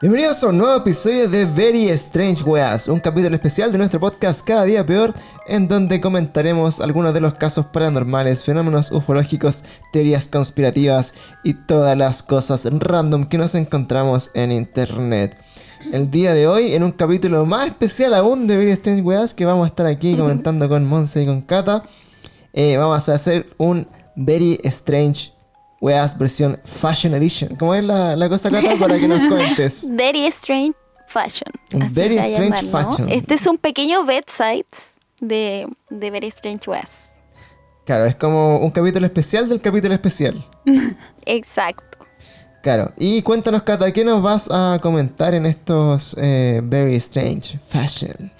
Bienvenidos a un nuevo episodio de Very Strange Weas, un capítulo especial de nuestro podcast Cada Día Peor, en donde comentaremos algunos de los casos paranormales, fenómenos ufológicos, teorías conspirativas y todas las cosas random que nos encontramos en internet. El día de hoy, en un capítulo más especial aún de Very Strange Weas, que vamos a estar aquí comentando con Monse y con Kata, eh, vamos a hacer un Very Strange Weas versión Fashion Edition. ¿Cómo es la, la cosa, Cata? Para que nos cuentes. Very Strange Fashion. Very Strange. Fashion. Este es un pequeño bedside de, de Very Strange Weas. Claro, es como un capítulo especial del capítulo especial. Exacto. Claro. Y cuéntanos, Cata, ¿qué nos vas a comentar en estos eh, Very Strange Fashion?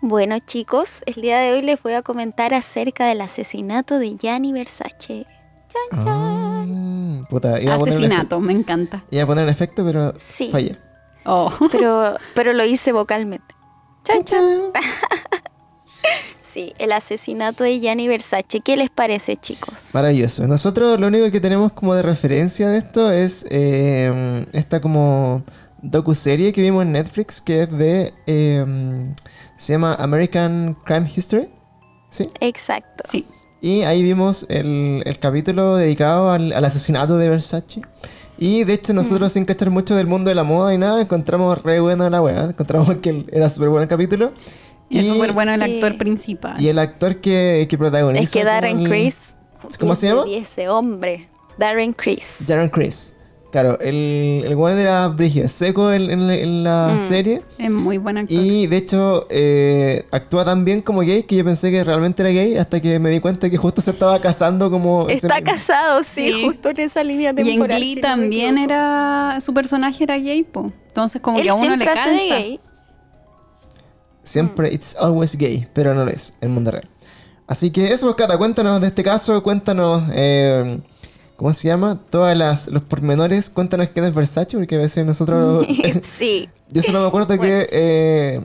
Bueno, chicos, el día de hoy les voy a comentar acerca del asesinato de Gianni Versace. Chan, chan. Ah, puta, iba a, poner un Asesinato, me encanta. iba a poner un efecto, pero Sí. fallé. Oh, Pero, pero lo hice vocalmente. Chan, chan. Chan. Sí, el asesinato de Gianni Versace. ¿Qué les parece, chicos? Maravilloso. Nosotros lo único que tenemos como de referencia de esto es eh, esta como docuserie que vimos en Netflix que es de... eh, se llama American Crime History. ¿Sí? Exacto. sí. Y ahí vimos el, el capítulo dedicado al, al asesinato de Versace. Y de hecho nosotros sin cachar mucho del mundo de la moda y nada, encontramos re buena la weá. Encontramos que era súper bueno el capítulo. Y es súper bueno el Sí. actor principal. Y el actor que, que protagoniza... Es que Darren Criss. ¿Cómo se llama? Y ese hombre. Darren Criss. Darren Criss. Claro, el, el weón era brígido, seco en, en la- en la Mm. serie. Es muy buen actor. Y de hecho eh, actúa tan bien como gay que yo pensé que realmente era gay hasta que me di cuenta que justo se estaba casando como... Está se- casado, sí, Sí. justo en esa línea Y en temporal. Glee si también era. Su personaje era gay, po. Entonces, como Él que a uno le hace de gay. Siempre, it's always gay, pero no lo es, en el mundo real. Así que eso, Cata, cuéntanos de este caso, cuéntanos, eh, ¿cómo se llama? Todas las, los pormenores, cuéntanos quién es Versace, porque a veces nosotros... sí. yo solo me acuerdo que eh,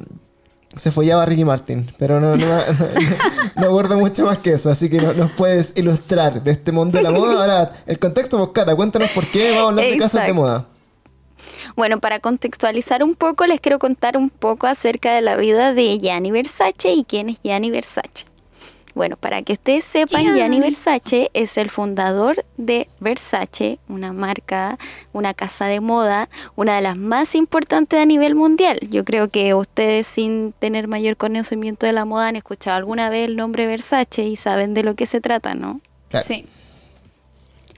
se follaba a Ricky Martin, pero no, no, no acuerdo mucho más que eso, así que no- nos puedes ilustrar de este mundo de la moda. Ahora, el contexto, pues, Cata, cuéntanos por qué vamos a hablar de casas de moda. Bueno, para contextualizar un poco, les quiero contar un poco acerca de la vida de Gianni Versace y quién es Gianni Versace. Bueno, para que ustedes sepan, Gianni. Gianni Versace es el fundador de Versace, una marca, una casa de moda, una de las más importantes a nivel mundial. Yo creo que ustedes sin tener mayor conocimiento de la moda han escuchado alguna vez el nombre Versace y saben de lo que se trata, ¿no? Claro. Sí.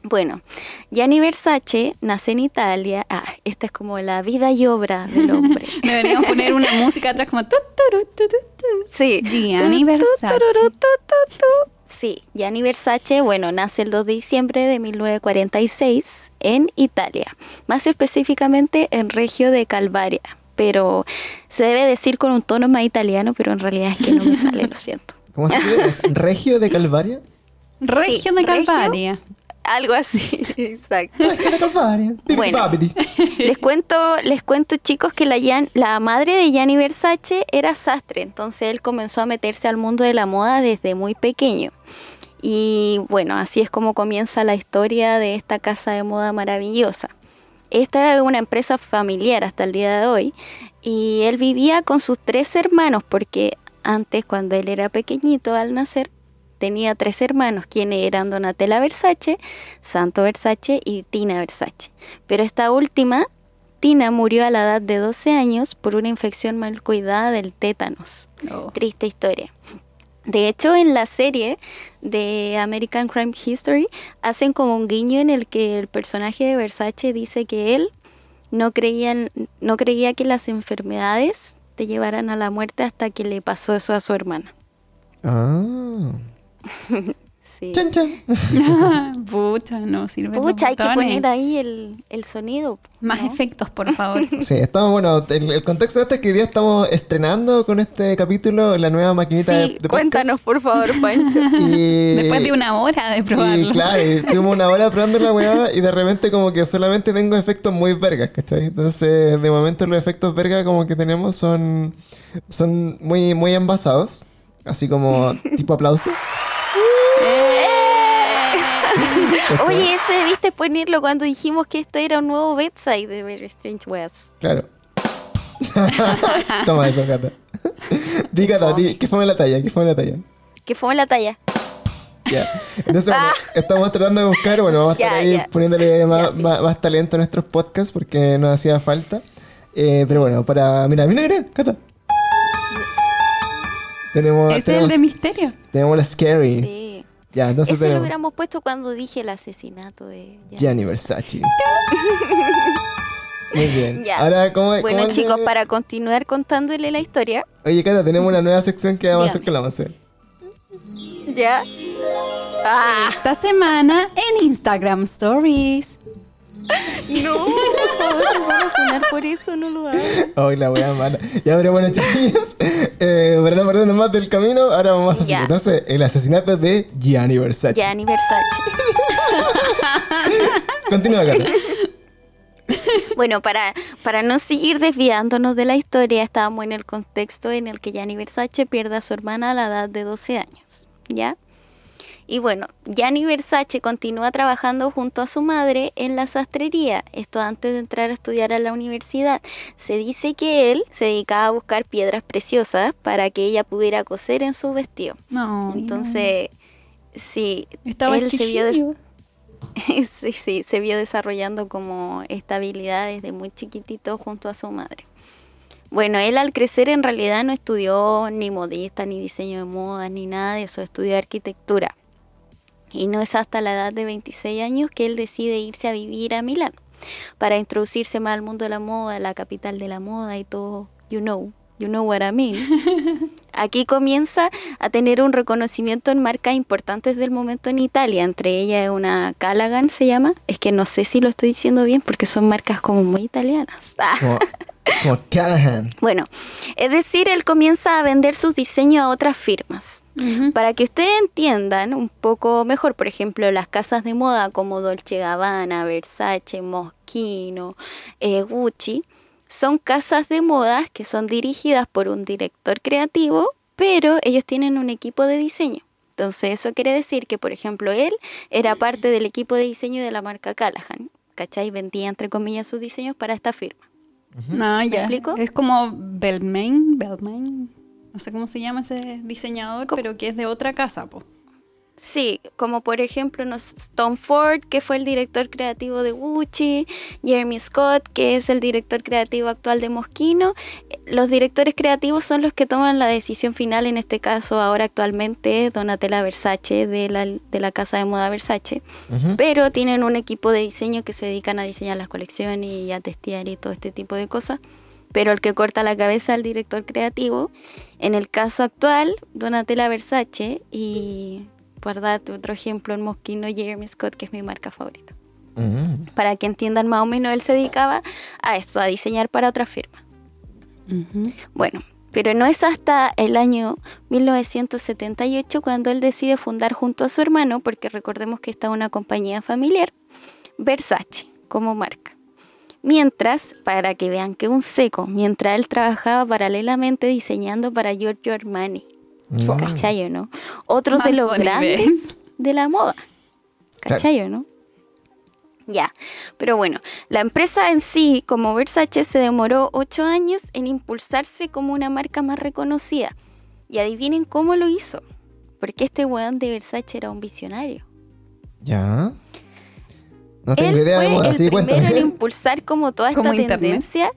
Bueno, Gianni Versace nace en Italia. Ah, esta es como la vida y obra del hombre. Deberíamos poner una música atrás como. tu, tu, tu, tu. Sí. Gianni Tu, tu, Versace. tururu, tu, tu, tu. Sí, Gianni Versace, bueno, nace el 2 de diciembre de 1946 en Italia, más específicamente en Regio de Calvaria, pero se debe decir con un tono más italiano, pero en realidad es que no me sale, lo siento. ¿Cómo se llama? ¿Es Regio de Calvaria? Región de Regio. Algo así, exacto. Bibi Bueno. Les cuento, les cuento chicos que la, Gian- la madre de Gianni Versace era sastre, entonces él comenzó a meterse al mundo de la moda desde muy pequeño. Y bueno, así es como comienza la historia de esta casa de moda maravillosa. Esta es una empresa familiar hasta el día de hoy y él vivía con sus tres hermanos porque antes cuando él era pequeñito al nacer tenía tres hermanos quienes eran Donatella Versace, Santo Versace y Tina Versace. Pero esta última, Tina, murió a la edad de 12 años por una infección mal cuidada del tétanos. Oh. Triste historia. De hecho, en la serie de American Crime History hacen como un guiño en el que el personaje de Versace dice que él no creía, no creía que las enfermedades te llevaran a la muerte hasta que le pasó eso a su hermana. Ah. Sí. Chan, chan. Pucha, no sirve. Pucha, hay que poner ahí el, el sonido. Más ¿no? efectos, por favor. Sí, estamos, bueno, el, el contexto de esto es que hoy día estamos estrenando con este capítulo la nueva maquinita de, Sí, de podcast. cuéntanos por favor, Pancho. Y, Después de una hora de y probarlo. claro, y tuvimos una hora probando la weá y de repente como que solamente tengo efectos muy vergas, ¿cachai? Entonces, de momento los efectos vergas como que tenemos son, son muy, muy envasados. Así como tipo aplauso. Oye, ese debiste ponerlo cuando dijimos que esto era un nuevo bedside de Very Strange West. Claro. Toma eso, Cata. Di, Cata, di, ¿qué fue la talla? ¿Qué fue la talla? Que fue la talla. Ya. Entonces, bueno, estamos tratando de buscar, bueno, vamos a estar Ah. Ahí poniéndole más, Ya, sí. más- más talento a nuestros podcasts porque nos hacía falta. Eh, pero bueno, para. Mira, mira, mira, Cata. Tenemos, Ese es el de misterio. tenemos la Scary. Sí. Ya, entonces Ese lo hubiéramos puesto cuando dije el asesinato de Gianni. Gianni Versace. Muy bien. Ya. Ahora, ¿cómo Bueno, cómo chicos, le- para continuar contándole la historia. Oye, Cata, tenemos una nueva sección que vamos a hacer con la Marcel. Ya. Ah, Esta semana en Instagram Stories. No, van a funar por eso, no lo hagan. Ay, la wea mala. Ya, pero bueno, chiquillos, eh, para no perdernos más del camino, ahora vamos a hacer entonces el asesinato de Gianni Versace. Gianni Versace. Continúa, Cata. Bueno, para, para no seguir desviándonos de la historia, estábamos en el contexto en el que Gianni Versace pierde a su hermana a la edad de 12 años, ¿ya? Y bueno, Gianni Versace continúa trabajando junto a su madre en la sastrería, esto antes de entrar a estudiar a la universidad. Se dice que él se dedicaba a buscar piedras preciosas para que ella pudiera coser en su vestido. No. Entonces, sí, Estaba él se vio sí, sí, se vio desarrollando como esta habilidad desde muy chiquitito junto a su madre. Bueno, él al crecer en realidad no estudió ni modista, ni diseño de moda, ni nada de eso, estudió arquitectura. Y no es hasta la edad de 26 años que él decide irse a vivir a Milán para introducirse más al mundo de la moda, la capital de la moda y todo, you know, you know what I mean. Aquí comienza a tener un reconocimiento en marcas importantes del momento en Italia, entre ellas una Callaghan se llama, es que no sé si lo estoy diciendo bien porque son marcas como muy italianas. Ah. Como, Callahan. Bueno, es decir, él comienza a vender sus diseños a otras firmas. Para que ustedes entiendan un poco mejor, por ejemplo, las casas de moda como Dolce Gabbana, Versace, Moschino, eh, Gucci, son casas de moda que son dirigidas por un director creativo, pero ellos tienen un equipo de diseño. Entonces eso quiere decir que, por ejemplo, él era parte del equipo de diseño de la marca Callahan, ¿cachai? Vendía, entre comillas, sus diseños para esta firma. No, ya. explico? Es como Belmain, Belmain. No sé cómo se llama ese diseñador, Co- pero que es de otra casa, po. Sí, como por ejemplo no Tom Ford, que fue el director creativo de Gucci, Jeremy Scott, que es el director creativo actual de Moschino. Los directores creativos son los que toman la decisión final, en este caso ahora actualmente es Donatella Versace de la, de la casa de moda Versace, Ujú. pero tienen un equipo de diseño que se dedican a diseñar las colecciones y a testear y todo este tipo de cosas. Pero el que corta la cabeza es el director creativo. En el caso actual, Donatella Versace y por darte otro ejemplo, en Moschino Jeremy Scott, que es mi marca favorita. Mm. Para que entiendan más o menos, él se dedicaba a esto, a diseñar para otras Bueno, pero no es hasta el año 1978 cuando él decide fundar junto a su hermano, porque recordemos que está una compañía familiar, Versace como marca. Mientras, para que vean que un seco, mientras él trabajaba paralelamente diseñando para Giorgio Armani. Mm. ¿Cachai o no? Otros de los grandes de la moda. Claro. ¿Cachai o no? Ya, pero bueno, la empresa en sí, como Versace, se demoró ocho años en impulsarse como una marca más reconocida. Y adivinen cómo lo hizo. Porque este weón de Versace era un visionario. Ya. No tengo Él idea de fue el sí, primero cuéntame. en impulsar como toda esta Como internet. tendencia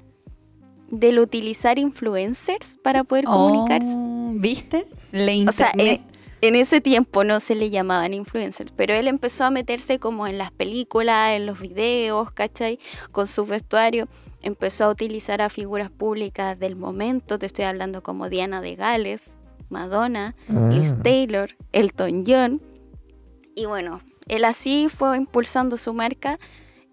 del utilizar influencers para poder comunicarse. Oh, ¿Viste? La O sea, internet. En ese tiempo no se le llamaban influencers, pero él empezó a meterse como en las películas, en los videos, ¿cachai? Con su vestuario. Empezó a utilizar a figuras públicas del momento, te estoy hablando como Diana de Gales, Madonna, Ah. Liz Taylor, Elton John. Y bueno, él así fue impulsando su marca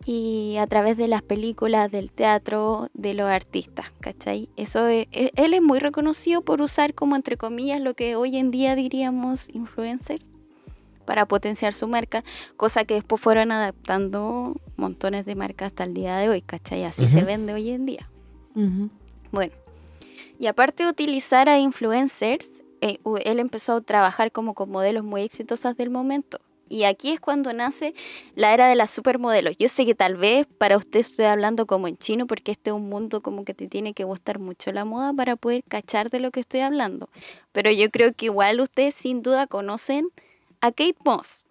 y a través de las películas, del teatro, de los artistas, ¿cachai? Eso es- e- él es muy reconocido por usar como entre comillas lo que hoy en día diríamos influencers para potenciar su marca, cosa que después fueron adaptando montones de marcas hasta el día de hoy, ¿cachai? Así se vende hoy en día. Bueno, y aparte de utilizar a influencers, eh, él empezó a trabajar como con modelos muy exitosas del momento. Y aquí es cuando nace la era de las supermodelos. Yo sé que tal vez para usted estoy hablando como en chino porque este es un mundo como que te tiene que gustar mucho la moda para poder cachar de lo que estoy hablando. Pero yo creo que igual ustedes sin duda conocen a Kate Moss.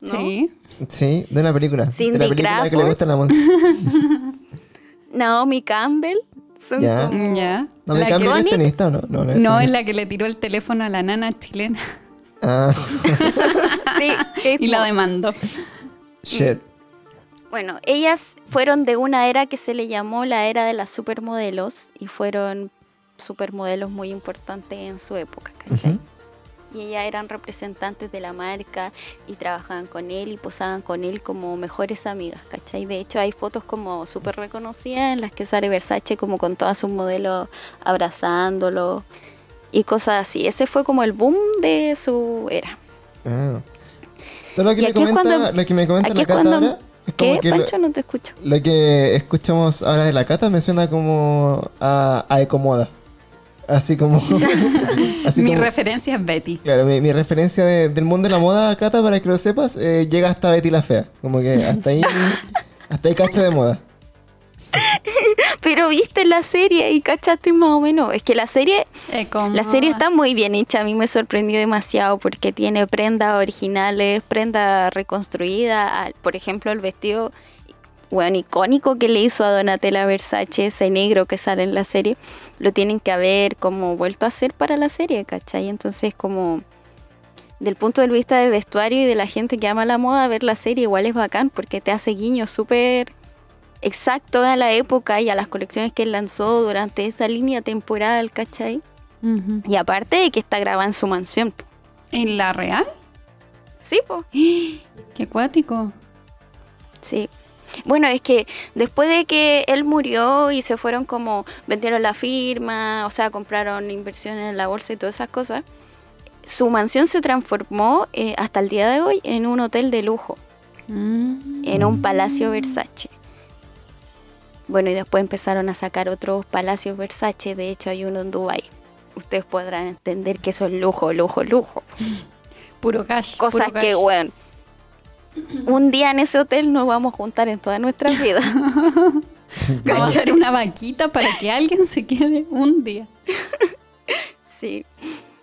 ¿no? Sí. Sí, de una película. Cindy de la película que le Crawford. gusta la Monse. Naomi Campbell. Son Ya. como- Ya. ¿No me La cambia que- el tenista o no? No, no, es no, es la que le tiró el teléfono a la nana chilena Ah, Sí, Kate y la demandó. shit. Bueno, ellas fueron de una era que se le llamó la era de las supermodelos y fueron supermodelos muy importantes en su época, ¿cachai? Y ellas eran representantes de la marca y trabajaban con él y posaban con él como mejores amigas, ¿cachai? De hecho hay fotos como súper reconocidas en las que sale Versace como con todas sus modelos abrazándolo y cosas así. Ese fue como el boom de su era. Ah. Todo lo que, Y me aquí es comenta, cuando- lo que me comenta la Cata ahora es como ¿Qué, que lo, Pancho? No te escucho. lo que escuchamos ahora de la Cata me suena como a, a Ecomoda. Así como. así Mi como- referencia es Betty. Claro, mi, mi referencia de- del mundo de la moda, Cata, para que lo sepas, eh, llega hasta Betty la Fea. Como que hasta ahí. hasta ahí cacha de moda. Pero viste la serie y cachaste más o menos. Es que la serie Eh, La serie está muy bien hecha, a mí me sorprendió demasiado porque tiene prendas originales, prendas reconstruidas, por ejemplo el vestido bueno, icónico que le hizo a Donatella Versace, ese negro que sale en la serie, lo tienen que haber como vuelto a hacer para la serie, ¿cachai? Entonces como del punto de vista de vestuario y de la gente que ama la moda, ver la serie igual es bacán porque te hace guiño súper exacto a la época y a las colecciones que él lanzó durante esa línea temporal, ¿cachai? Y aparte de que está grabada en su mansión. ¿En la real? Sí, po. Qué acuático. Sí. Bueno, es que después de que él murió y se fueron como, vendieron la firma, o sea, compraron inversiones en la bolsa y todas esas cosas, su mansión se transformó eh, hasta el día de hoy en un hotel de lujo, Mm. en un palacio Versace. Bueno, y después empezaron a sacar otros palacios Versace, de hecho hay uno en Dubai. Ustedes podrán entender que eso es lujo, lujo, lujo. Puro cash. Cosas puro que, cash. bueno, un día en ese hotel nos vamos a juntar en todas nuestras vidas. Hacer una vaquita para que alguien se quede un día. Sí.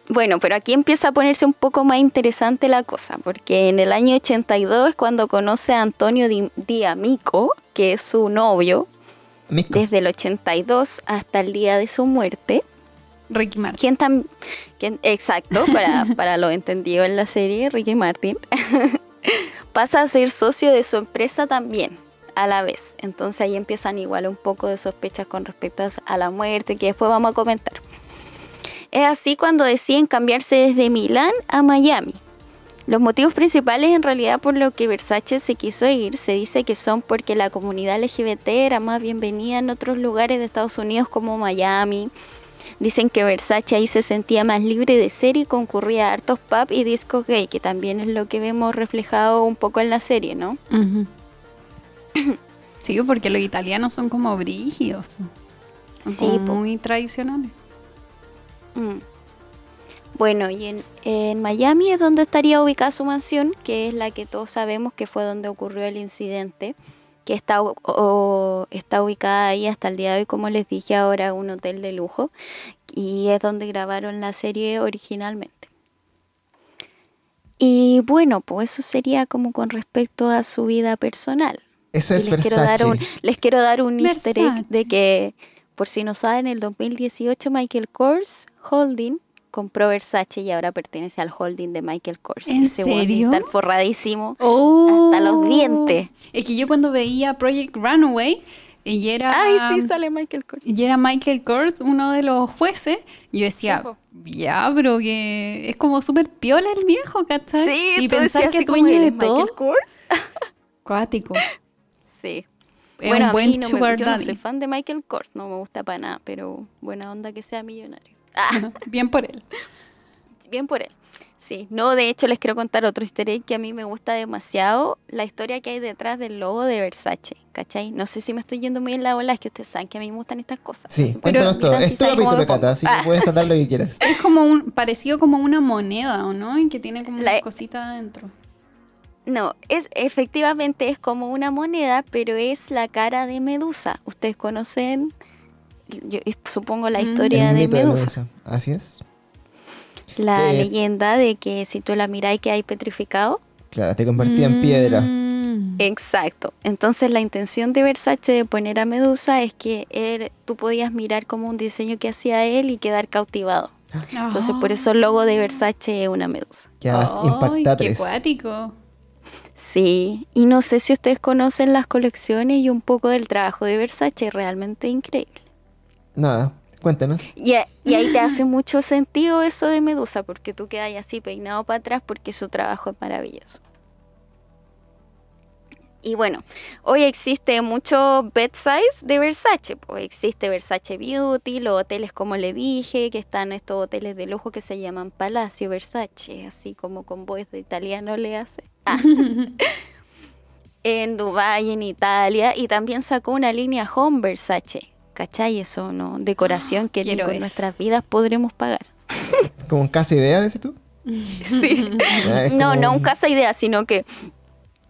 Bueno, pero aquí empieza a ponerse un poco más interesante la cosa, porque en el año 82 es cuando conoce a Antonio Di, Di Amico, que es su novio, Mico. desde el 82 hasta el día de su muerte. Ricky Martin. ¿Quién tam quién- exacto, para, para lo entendido en la serie, Ricky Martin, pasa a ser socio de su empresa también a la vez. Entonces ahí empiezan igual un poco de sospechas con respecto a- a la muerte, que después vamos a comentar. Es así cuando deciden cambiarse desde Milán a Miami. Los motivos principales en realidad por lo que Versace se quiso ir se dice que son porque la comunidad LGBT era más bienvenida en otros lugares de Estados Unidos como Miami, Dicen que Versace ahí se sentía más libre de ser y concurría a hartos pub y discos gay, que también es lo que vemos reflejado un poco en la serie, ¿no? Sí, porque los italianos son como brígidos. Son Sí, como muy tradicionales. Mm. Bueno, y en, en Miami es donde estaría ubicada su mansión, que es la que todos sabemos que fue donde ocurrió el incidente, que está, o- está ubicada ahí hasta el día de hoy, como les dije ahora, un hotel de lujo, y es donde grabaron la serie originalmente. Y bueno, pues eso sería como con respecto a su vida personal. Eso es les quiero dar un, les quiero dar un easter egg Versace. de que, por si no saben, en el 2018 Michael Kors Holding compró Versace y ahora pertenece al holding de Michael Kors. ¿En Ese serio? Está forradísimo. Oh. Hasta los dientes. Es que yo cuando veía Project Runaway y era, Ay, sí, sale Michael Kors. y era Michael Kors uno de los jueces, yo decía, Sí, ya, pero que es como súper piola el viejo, ¿cachai? Sí, y pensar que es dueño ¿él de es Michael todo, Kors? cuático. Sí. Es bueno, un a buen mí no me, yo no soy fan de Michael Kors, no me gusta para nada, pero buena onda que sea millonario. Ah, Bien por él. bien por él. Sí, no, de hecho les quiero contar otro easter egg que a mí me gusta demasiado, la historia que hay detrás del logo de Versace, ¿cachai? No sé si me estoy yendo muy en la ola, es que ustedes saben que a mí me gustan estas cosas. Sí, cuéntanos todo. Es tu sabe cómo capítulo, me pongo. Cata, así que puedes andar lo que quieras. Es como un, parecido como una moneda, ¿o no? Y que tiene como La- una cosita adentro. No, es efectivamente es como una moneda, pero es la cara de Medusa. Ustedes conocen, yo supongo la Mm. historia El de mito Medusa. Así es. La Eh, leyenda de que si tú la miráis que hay petrificado. Claro, te convertía en piedra. Mm. Exacto. Entonces la intención de Versace de poner a Medusa es que él, tú podías mirar como un diseño que hacía él y quedar cautivado. Entonces por eso el logo de Versace es una medusa. Qué impactatres. cuático. Sí, y no sé si ustedes conocen las colecciones y un poco del trabajo de Versace, es realmente increíble. Nada, cuéntanos. Y, a- y ahí te hace mucho sentido eso de Medusa, porque tú quedas así peinado para atrás porque su trabajo es maravilloso. Y bueno, hoy existe mucho bed size de Versace. Pues existe Versace Beauty, los hoteles como le dije, que están estos hoteles de lujo que se llaman Palacio Versace, así como con voz de italiano le hace. Ah. en Dubái, en Italia, y también sacó una línea Home Versace. ¿Cachai? Eso, ¿no? Decoración que ni con eso. nuestras vidas podremos pagar. Como casa idea, dices tú. Sí. Ya, No, no un casa idea, sino que,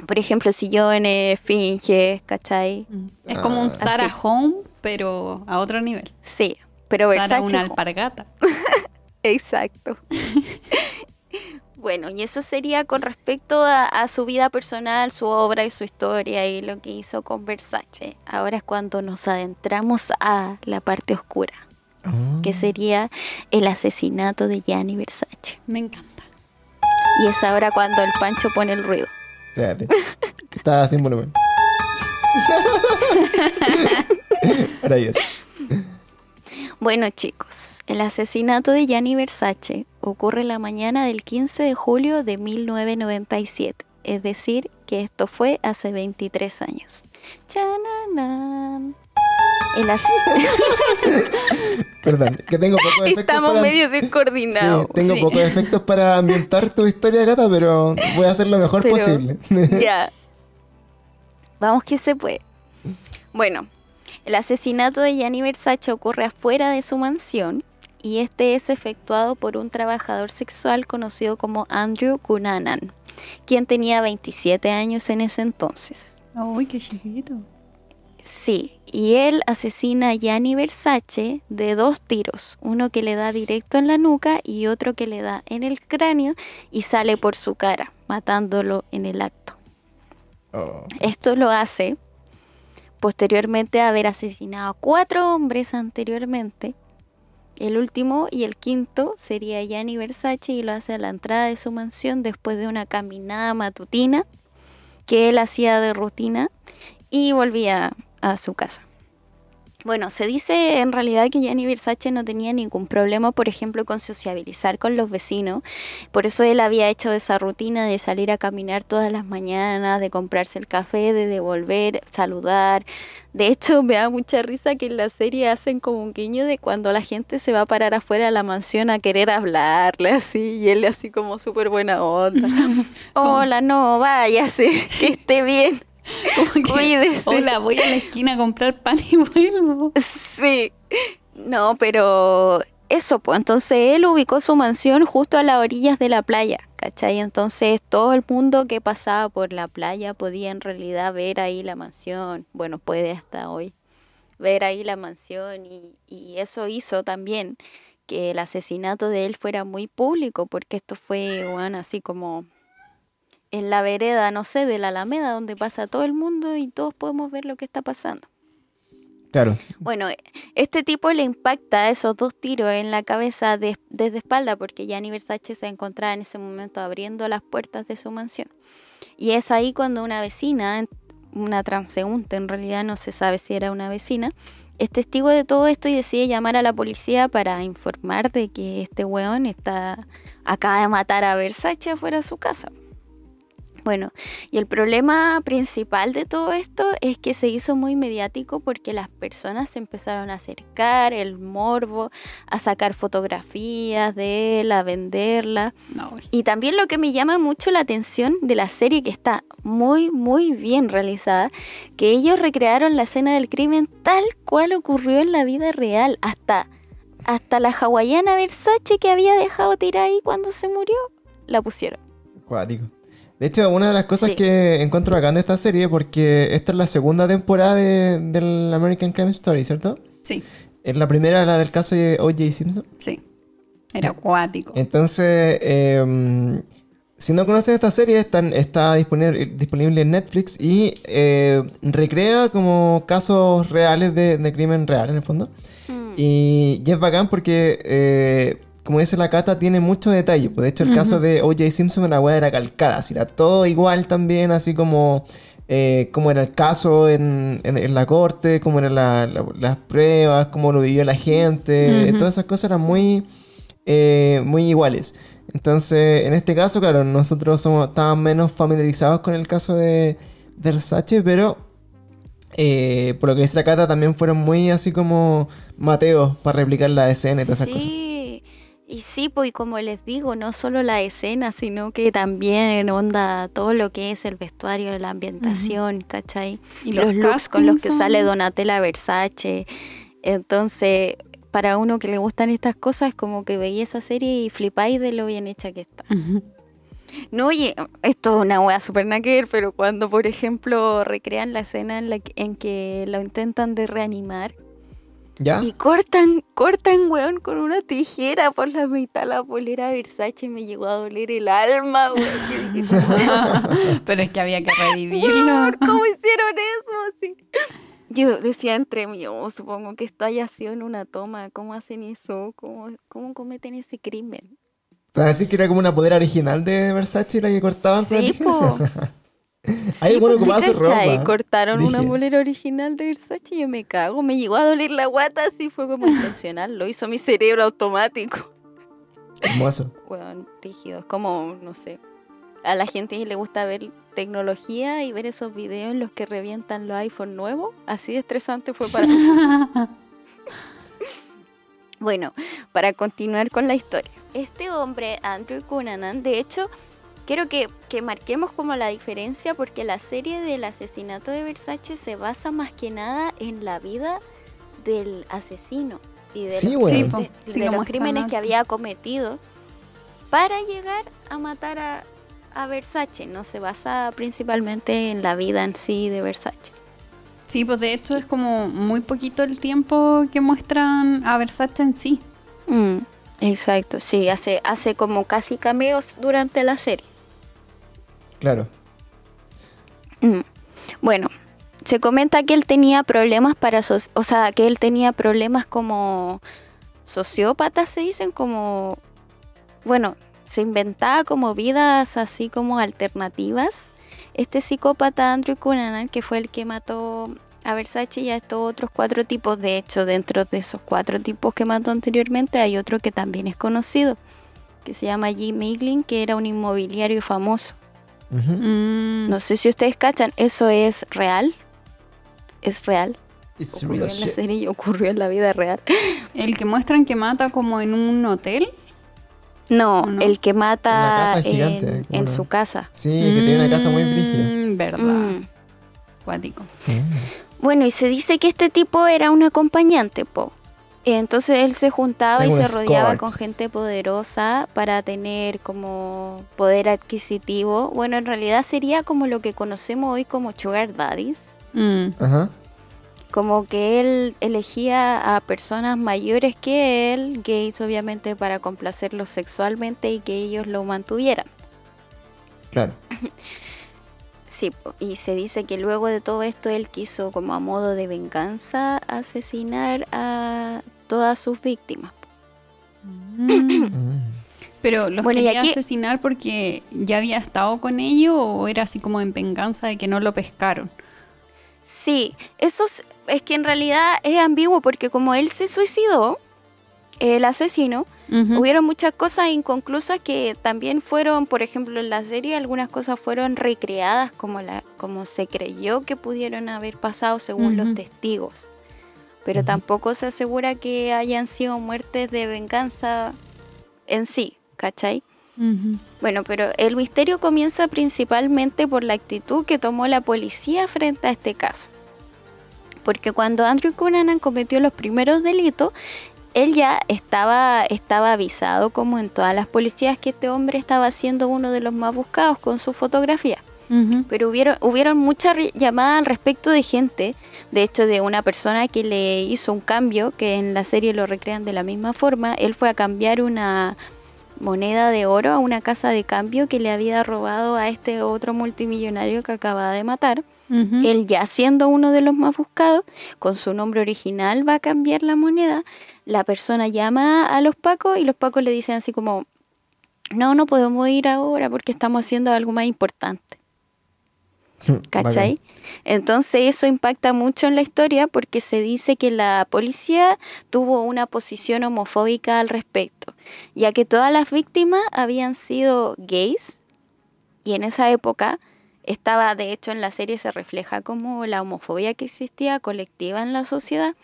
por ejemplo, sillones, finges, ¿cachai? Mm. Es como un Ah. Sarah Así. Home, pero a otro nivel. Sí, pero Sarah Versace. una Home. alpargata. Exacto. Bueno, y eso sería con respecto a, a su vida personal, su obra y su historia y lo que hizo con Versace. Ahora es cuando nos adentramos a la parte oscura, Ah. que sería el asesinato de Gianni Versace. Me encanta. Y es ahora cuando el Pancho pone el ruido. Espérate. que Estaba sin volumen. Maravilloso. Bueno chicos, el asesinato de Gianni Versace ocurre la mañana del 15 de julio de 1997, es decir, que esto fue hace 23 años. Chananán. El Perdón, que tengo pocos efectos Estamos para... medio Sí, descoordinados. tengo Sí. pocos efectos para ambientar tu historia, Gata, pero voy a hacer lo mejor Pero- posible. Ya. Vamos que se puede. Bueno, el asesinato de Gianni Versace ocurre afuera de su mansión y este es efectuado por un trabajador sexual conocido como Andrew Cunanan, quien tenía 27 años en ese entonces. Uy, qué chiquito. Sí, y él asesina a Gianni Versace de dos tiros, uno que le da directo en la nuca y otro que le da en el cráneo y sale por su cara, matándolo en el acto. Oh. Esto lo hace posteriormente a haber asesinado a cuatro hombres anteriormente. El último y el quinto sería Gianni Versace y lo hace a la entrada de su mansión después de una caminada matutina que él hacía de rutina y volvía a su casa. Bueno, se dice en realidad que Gianni Versace no tenía ningún problema, por ejemplo, con sociabilizar con los vecinos. Por eso él había hecho esa rutina de salir a caminar todas las mañanas, de comprarse el café, de devolver, saludar. De hecho, me da mucha risa que en la serie hacen como un guiño de cuando la gente se va a parar afuera de la mansión a querer hablarle así, y él así como súper buena onda. Hola, no, váyase, que esté bien. Como que, Cuídese. Hola, voy a la esquina a comprar pan y vuelvo. Sí. No, pero eso, pues entonces él ubicó su mansión justo a las orillas de la playa, ¿cachai? Entonces todo el mundo que pasaba por la playa podía en realidad ver ahí la mansión, bueno, puede hasta hoy, ver ahí la mansión y, y eso hizo también que el asesinato de él fuera muy público, porque esto fue, bueno, así como en la vereda, no sé, de la Alameda, donde pasa todo el mundo y todos podemos ver lo que está pasando. Claro. Bueno, este tipo le impacta esos dos tiros en la cabeza de- desde espalda porque Gianni Versace se encontraba en ese momento abriendo las puertas de su mansión. Y es ahí cuando una vecina, una transeúnte en realidad, no se sabe si era una vecina, es testigo de todo esto y decide llamar a la policía para informar de que este weón está acaba de matar a Versace afuera de su casa. Bueno, y el problema principal de todo esto es que se hizo muy mediático porque las personas se empezaron a acercar, el morbo, a sacar fotografías de él, a venderla. No, Y también lo que me llama mucho la atención de la serie, que está muy, muy bien realizada, que ellos recrearon la escena del crimen tal cual ocurrió en la vida real, hasta, hasta la hawaiana Versace que había dejado tirar ahí cuando se murió, la pusieron. Cuático. De hecho, una de las cosas Sí. que encuentro acá en esta serie, porque esta es la segunda temporada de- del American Crime Story, ¿cierto? Sí, Es la primera, la del caso de O.J. Simpson. sí. Era acuático. Entonces, eh, si no conoces esta serie, está, está disponible, disponible en Netflix y eh, recrea como casos reales de, de crimen real, en el fondo. Mm. Y, y es bacán porque, eh, como dice la Cata, tiene mucho detalle. Pues de hecho, el caso de O.J. Simpson, la weá era calcada. Así era todo igual también, así como, eh, como era el caso en, en- en la corte, cómo eran la- la- las pruebas, cómo lo vivió la gente. Ujú. Todas esas cosas eran muy, eh, muy iguales. Entonces, en este caso, claro, nosotros somos, estábamos menos familiarizados con el caso de Versace, pero eh, por lo que dice la Cata, también fueron muy así como Mateos para replicar la escena y todas esas cosas. Y sí, pues y como les digo, no solo la escena, sino que también onda todo lo que es el vestuario, la ambientación, ¿cachai? Y los looks con los que sale Donatella Versace. Entonces, para uno que le gustan estas cosas, es como que veía esa serie y flipáis de lo bien hecha que está. No, oye, esto es una wea super naquer, pero cuando, por ejemplo, recrean la escena en la que, en que lo intentan de reanimar ¿Ya? y cortan, cortan, weón, con una tijera por la mitad la polera Versace, me llegó a doler el alma, weón. Pero es que había que revivirlo. "Weón, ¿Cómo hicieron eso? Así. Yo decía entre mí, oh, supongo que esto haya sido en una toma, ¿cómo hacen eso? ¿Cómo, cómo cometen ese crimen? Para decir que era como una polera original de Versace la que cortaban. Sí, pero- po. Hay alguno que ¿cachai? ropa. Cortaron una Brígido. bolera original de Versace y yo me cago. Me llegó a doler la guata, así fue como intencional. Lo hizo mi cerebro automático. Hermoso. Bueno, rígido. Es como, no sé. A la gente le gusta ver tecnología y ver esos videos en los que revientan los iPhone nuevos. Así de estresante fue para mí. Bueno, para continuar con la historia. Este hombre, Andrew Cunanan, de hecho, quiero que, que marquemos como la diferencia porque la serie del asesinato de Versace se basa más que nada en la vida del asesino y de Sí, los. Sí, de- de crímenes que había cometido para llegar a matar a, a Versace. No se basa principalmente en la vida en sí de Versace. Sí, pues de hecho es como muy poquito el tiempo que muestran a Versace en sí. Mm, exacto, sí, hace, hace como casi cameos durante la serie. Claro. Mm. Bueno, se comenta que él tenía problemas para, o sea, que él tenía problemas como sociópatas, se dicen, como, bueno, se inventaba como vidas así como alternativas. Este psicópata Andrew Cunanan, que fue el que mató a Versace y a estos otros cuatro tipos, de hecho, dentro de esos cuatro tipos que mató anteriormente, hay otro que también es conocido, que se llama Jim Miglin, que era un inmobiliario famoso. Mm, No sé si ustedes cachan, ¿eso es real? ¿Es real? It's Ocurrió real en la shit. serie y ocurrió en la vida real. El que muestran que mata como en un hotel. No, el que mata casa en, su casa. Sí, que tiene una casa muy brígida. Mm, Verdad. Mm. Cuático. Bueno, y se dice que este tipo era un acompañante, po. Entonces él se juntaba Es y se rodeaba escort. con gente poderosa para tener como poder adquisitivo. Bueno, en realidad sería como lo que conocemos hoy como sugar daddies. Mm, Ajá. Como que él elegía a personas mayores que él, gays obviamente, para complacerlos sexualmente y que ellos lo mantuvieran. Claro. Sí, y se dice que luego de todo esto él quiso como a modo de venganza asesinar a todas sus víctimas. mm. Mm. Pero los Bueno, quería aquí- asesinar porque ya había estado con ellos o era así como en venganza de que no lo pescaron. Sí, eso es, es que en realidad es ambiguo porque como él se suicidó, el asesino, Hubieron muchas cosas inconclusas que también fueron, por ejemplo, en la serie algunas cosas fueron recreadas como la como se creyó que pudieron haber pasado según los testigos. Pero tampoco se asegura que hayan sido muertes de venganza en sí, ¿cachai? Bueno, pero el misterio comienza principalmente por la actitud que tomó la policía frente a este caso. Porque cuando Andrew Cunanan cometió los primeros delitos, él ya estaba, estaba avisado, como en todas las policías, que este hombre estaba siendo uno de los más buscados con su fotografía. Pero hubieron, hubieron muchas llamadas al respecto de gente, de hecho de una persona que le hizo un cambio, que en la serie lo recrean de la misma forma. Él fue a cambiar una moneda de oro a una casa de cambio que le había robado a este otro multimillonario que acababa de matar. Él ya siendo uno de los más buscados, con su nombre original va a cambiar la moneda. La persona llama a los pacos y los pacos le dicen así como, no, no podemos ir ahora porque estamos haciendo algo más importante. ¿Cachai? Entonces eso impacta mucho en la historia porque se dice que la policía tuvo una posición homofóbica al respecto, ya que todas las víctimas habían sido gays y en esa época estaba, de hecho en la serie se refleja como la homofobia que existía colectiva en la sociedad.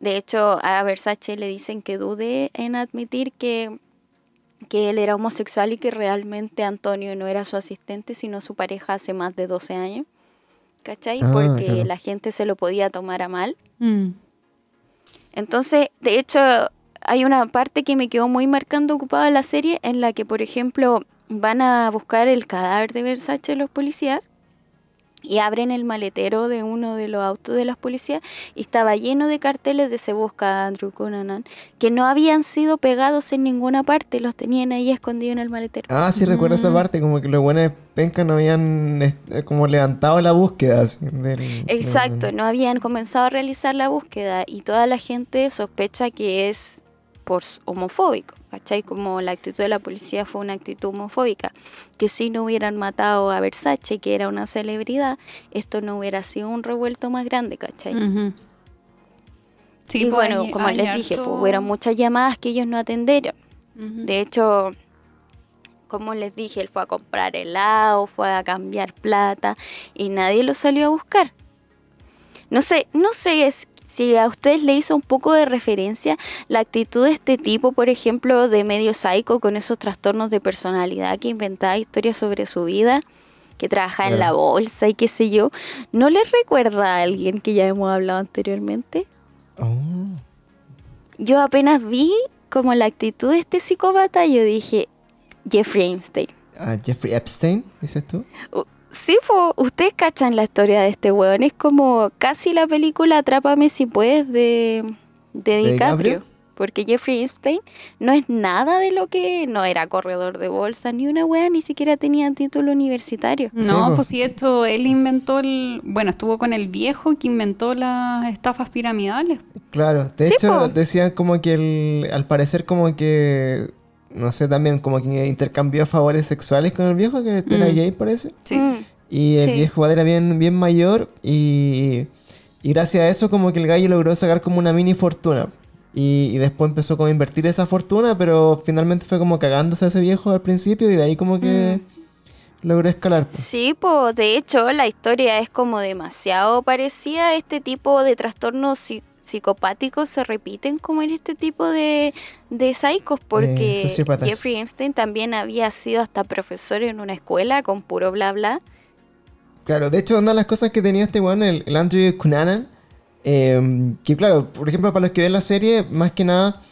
De hecho a Versace le dicen que dude en admitir que que él era homosexual y que realmente Antonio no era su asistente, sino su pareja hace más de 12 años. ¿Cachai? Ah, Porque claro. la gente se lo podía tomar a mal. Mm. Entonces, de hecho, hay una parte que me quedó muy marcando ocupada en la serie, en la que, por ejemplo, van a buscar el cadáver de Versace los policías y abren el maletero de uno de los autos de las policías y estaba lleno de carteles de se busca a Andrew Cunanan que no habían sido pegados en ninguna parte, los tenían ahí escondidos en el maletero. Ah, sí, recuerdo esa Mm. parte, como que los buenos pencas no habían eh, como levantado la búsqueda. así, del- Exacto, del- no habían comenzado a realizar la búsqueda y toda la gente sospecha que es por homofóbico, ¿cachai? Como la actitud de la policía fue una actitud homofóbica, que si no hubieran matado a Versace, que era una celebridad, esto no hubiera sido un revuelto más grande, ¿cachai? Sí, y pues, bueno, hay- como hay les dije, pues, hubieron muchas llamadas que ellos no atendieron. De hecho, como les dije, él fue a comprar helado, fue a cambiar plata y nadie lo salió a buscar. No sé, no sé es- si a ustedes le hizo un poco de referencia la actitud de este tipo, por ejemplo, de medio psycho con esos trastornos de personalidad que inventaba historias sobre su vida, que trabajaba en la bolsa y qué sé yo. ¿No les recuerda a alguien que ya hemos hablado anteriormente? Oh. Yo apenas vi como la actitud de este psicópata, yo dije, Jeffrey Epstein. Ah, Jeffrey Epstein, dices tú. Sí, po, ustedes cachan la historia de este weón. Es como casi la película Atrápame si puedes de, de DiCaprio. Porque Jeffrey Epstein no es nada de lo que... No era corredor de bolsa, ni una wea, ni siquiera tenía título universitario. No, pues sí, esto él inventó el. Bueno, estuvo con el viejo que inventó las estafas piramidales. Claro, de Sí, hecho po. decían como que el, al parecer como que, no sé, también como que intercambió favores sexuales con el viejo, que era Mm. gay parece. Sí. Mm, Y el Sí. viejo era bien, bien mayor y, y gracias a eso como que el gallo logró sacar como una mini fortuna. Y, y después empezó como a invertir esa fortuna, pero finalmente fue como cagándose a ese viejo al principio y de ahí como que logró escalar. pues. Sí, pues de hecho la historia es como demasiado parecida. Este tipo de trastornos psi- psicopáticos se repiten como en este tipo de, de psicos porque sociópatas. Jeffrey Epstein también había sido hasta profesor en una escuela con puro bla bla. Claro, de hecho, una de las cosas que tenía este weón, el, el Andrew Cunanan, eh, que claro, por ejemplo, para los que ven la serie, más que nada,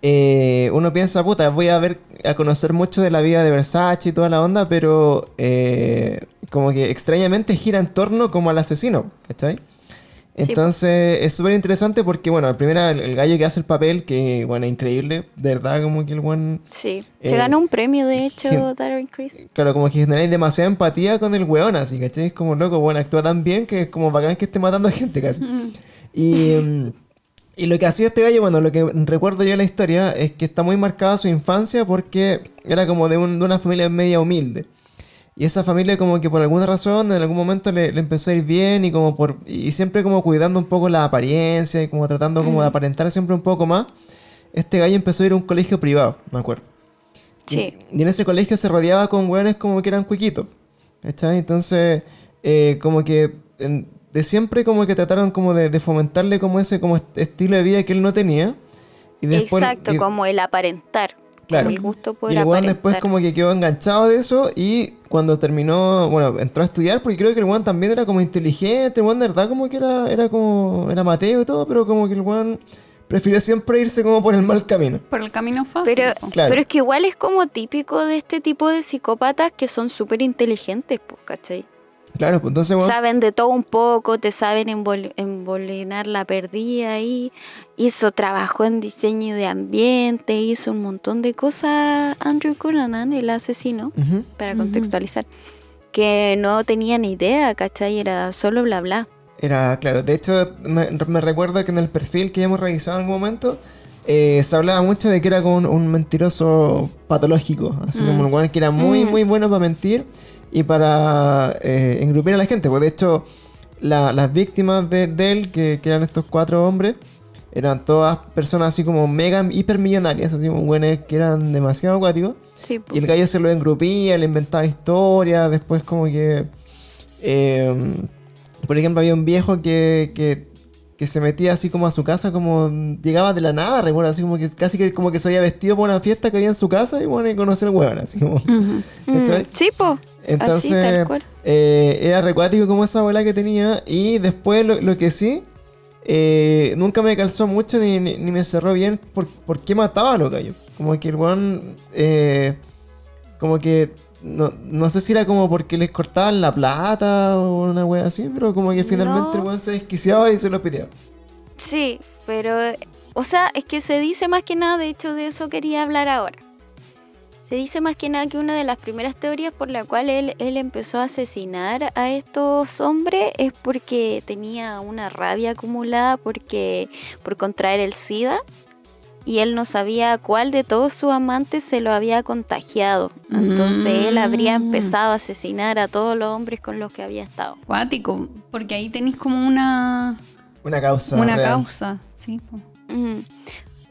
eh, uno piensa, puta, voy a ver, a conocer mucho de la vida de Versace y toda la onda, pero eh, como que extrañamente gira en torno como al asesino, ¿cachai? Sí, Entonces es súper interesante porque, bueno, el primero, el, el gallo que hace el papel, que, bueno, increíble, de verdad, como que el buen Sí, Eh, se ganó un premio de hecho Darren Criss. Claro, como que generáis demasiada empatía con el weón, así, ¿cachai? Es como loco, bueno, actúa tan bien que es como bacán que esté matando a gente casi. Y, mm, y lo que hacía este gallo, bueno, lo que recuerdo yo de la historia es que está muy marcada su infancia porque era como de, un- de una familia media humilde. Y esa familia como que por alguna razón en algún momento le, le empezó a ir bien y como por y siempre como cuidando un poco la apariencia y como tratando como de aparentar siempre un poco más. Este gallo empezó a ir a un colegio privado, me acuerdo. Sí. Y, y en ese colegio se rodeaba con hueones como que eran cuiquitos. ¿Cachai? Entonces, eh, como que en- de siempre como que trataron como de, de fomentarle como ese como est- estilo de vida que él no tenía. Y después, Exacto, y- como el aparentar. Claro. como el gusto por y el weón después como que quedó enganchado de eso y cuando terminó, bueno, entró a estudiar porque creo que el weón también era como inteligente, el weón de verdad como que era, era como, era Mateo y todo, pero como que el weón prefirió siempre irse como por el mal camino. Por el camino fácil. Pero. Claro. pero es que igual es como típico de este tipo de psicópatas que son súper inteligentes, pues, ¿cachai? Claro, pues entonces, weón, Saben de todo un poco, te saben embol- embolinar la perdida ahí. Hizo trabajo en diseño de ambiente, hizo un montón de cosas Andrew Cunanan, el asesino, ujú, para Ujú. contextualizar, que no tenía ni idea, ¿cachai? Era solo bla bla. era claro. De hecho, me, recuerdo que en el perfil que ya hemos revisado en algún momento, eh, se hablaba mucho de que era como un, un mentiroso patológico. Así Mm. como un que era muy, Mm. muy bueno para mentir y para eh, engrupir a la gente. Pues de hecho, la- las víctimas de, de él, que, que eran estos cuatro hombres, eran todas personas así como mega hipermillonarias, así como buenos que eran demasiado acuáticos. Sí. Y el gallo se lo engrupía, le inventaba historias, después como que... eh, por ejemplo, había un viejo que, que, que se metía así como a su casa, como llegaba de la nada, recuerdo, así como que casi que como que se había vestido por una fiesta que había en su casa y bueno, y conoció al hueón, así como... Mm, sí, po. Entonces, Así, tal cual. eh, era recuático como esa abuela que tenía. Y después lo, lo que sí, eh, nunca me calzó mucho ni, ni- ni me cerró bien por, por qué mataba a los gallos. Como que el weón, eh, como que, no, no sé si era como porque les cortaban la plata o una wea así, pero como que finalmente No. el weón se desquiciaba y se lo piteaba. Sí, pero, o sea, es que se dice más que nada, de hecho de eso quería hablar ahora. Se dice más que nada que una de las primeras teorías por la cual él, él empezó a asesinar a estos hombres es porque tenía una rabia acumulada porque por contraer el SIDA y él no sabía cuál de todos sus amantes se lo había contagiado. Entonces él habría Mm. empezado a asesinar a todos los hombres con los que había estado. Cuático, porque ahí tenéis como una, Una causa. una real. causa. Sí.